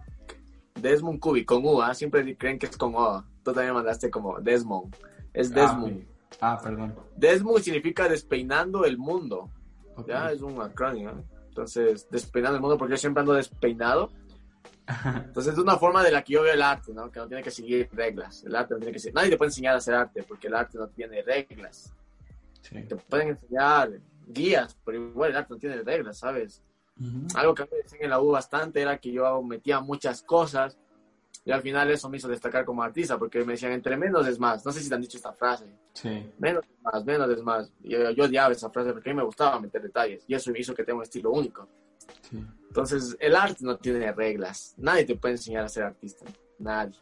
Desmond Cubic, con U, ¿ah? siempre creen que es con O. Tú también mandaste como Desmond. Es Desmond. Ah, perdón. Desmond significa despeinando el mundo. Ya, es un acrónimo. ¿eh? Entonces, despeinando el mundo, porque yo siempre ando despeinado. Entonces, es una forma de la que yo veo el arte, ¿no? Que no tiene que seguir reglas. El arte no tiene que seguir. Nadie te puede enseñar a hacer arte, porque el arte no tiene reglas. Sí. Te pueden enseñar guías, pero igual el arte no tiene reglas, ¿sabes? Ujú. Algo que me decían en la U bastante era que yo metía muchas cosas y al final eso me hizo destacar como artista, porque me decían, entre menos es más. No sé si te han dicho esta frase. Sí. Menos es más, menos es más. Y yo, yo odiaba esa frase porque a mí me gustaba meter detalles y eso me hizo que tenga un estilo único. Sí. Entonces, el arte no tiene reglas. Nadie te puede enseñar a ser artista. Nadie.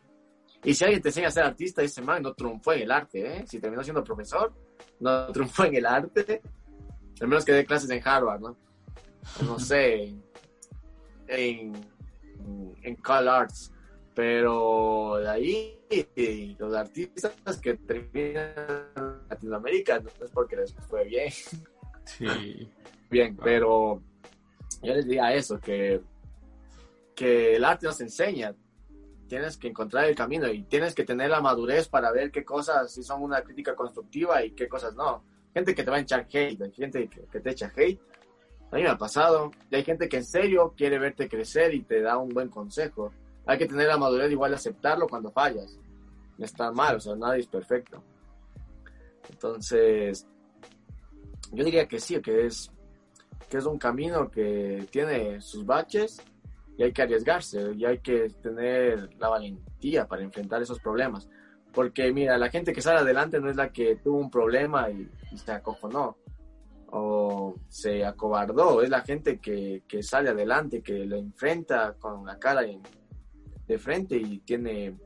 Y si alguien te enseña a ser artista, ese man no triunfó en el arte, ¿eh? Si terminó siendo profesor, no triunfó en el arte. Al menos que dé clases en Harvard, ¿no? No sé, en, en Cal Arts. Pero de ahí, los artistas que terminan en Latinoamérica, no es porque les fue bien Sí. bien, pero yo les diría eso, que, que el arte nos enseña. Tienes que encontrar el camino y tienes que tener la madurez para ver qué cosas sí son una crítica constructiva y qué cosas no. Gente que te va a echar hate, hay gente que, que te echa hate. A mí me ha pasado. Y hay gente que en serio quiere verte crecer y te da un buen consejo. Hay que tener la madurez igual de aceptarlo cuando fallas. No está mal, o sea, nadie es perfecto. Entonces, yo diría que sí, que es, que es un camino que tiene sus baches y hay que arriesgarse y hay que tener la valentía para enfrentar esos problemas. Porque mira, la gente que sale adelante no es la que tuvo un problema y, y se acojonó o se acobardó, es la gente que, que sale adelante, que lo enfrenta con la cara en- de frente y tiene,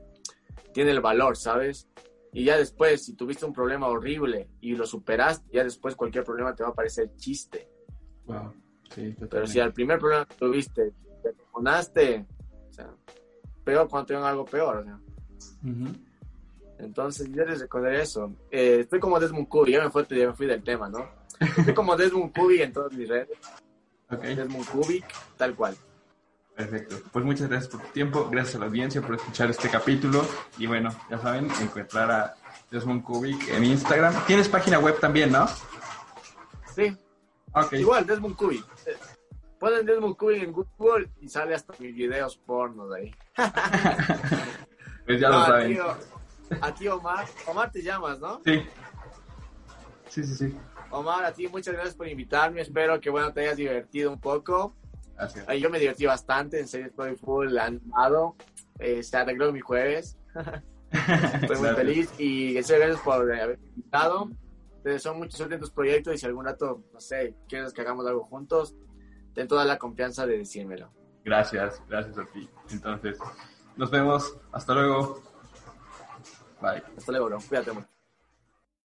tiene el valor, ¿sabes? Y ya después, si tuviste un problema horrible y lo superaste, ya después cualquier problema te va a parecer chiste. Wow. Sí, Pero si al primer problema que tuviste te acojonaste, o sea, peor cuando tengan algo peor, o sea. Entonces yo les recordaré eso. Eh, estoy como Desmond Cubi, ya me, fui, ya me fui del tema, ¿no? Estoy como Desmond Cubi en todas mis redes. Ok. Desmond Cubi, tal cual. Perfecto. Pues muchas gracias por tu tiempo, gracias a la audiencia por escuchar este capítulo y bueno, ya saben, encontrar a Desmond Kubik en Instagram. Tienes página web también, ¿no? Sí, igual, Desmond Cubi. Ponen Desmond Cubi en Google y sale hasta mis videos pornos ahí. Pues ya No, lo saben. ti, a ti, Omar. Omar te llamas, ¿no? Sí. Sí, sí, sí. Omar, a ti muchas gracias por invitarme. Espero que bueno te hayas divertido un poco. Gracias. Yo me divertí bastante, en serio estoy full animado. Eh, se arregló mi jueves. Estoy muy feliz y en serio, gracias por haberme invitado. Te deseo mucha suerte en tus proyectos y si algún rato, no sé, quieres que hagamos algo juntos, ten toda la confianza de decírmelo. Gracias, gracias a ti. Entonces, nos vemos. Hasta luego. Bye. Hasta luego, bro. Cuídate mucho.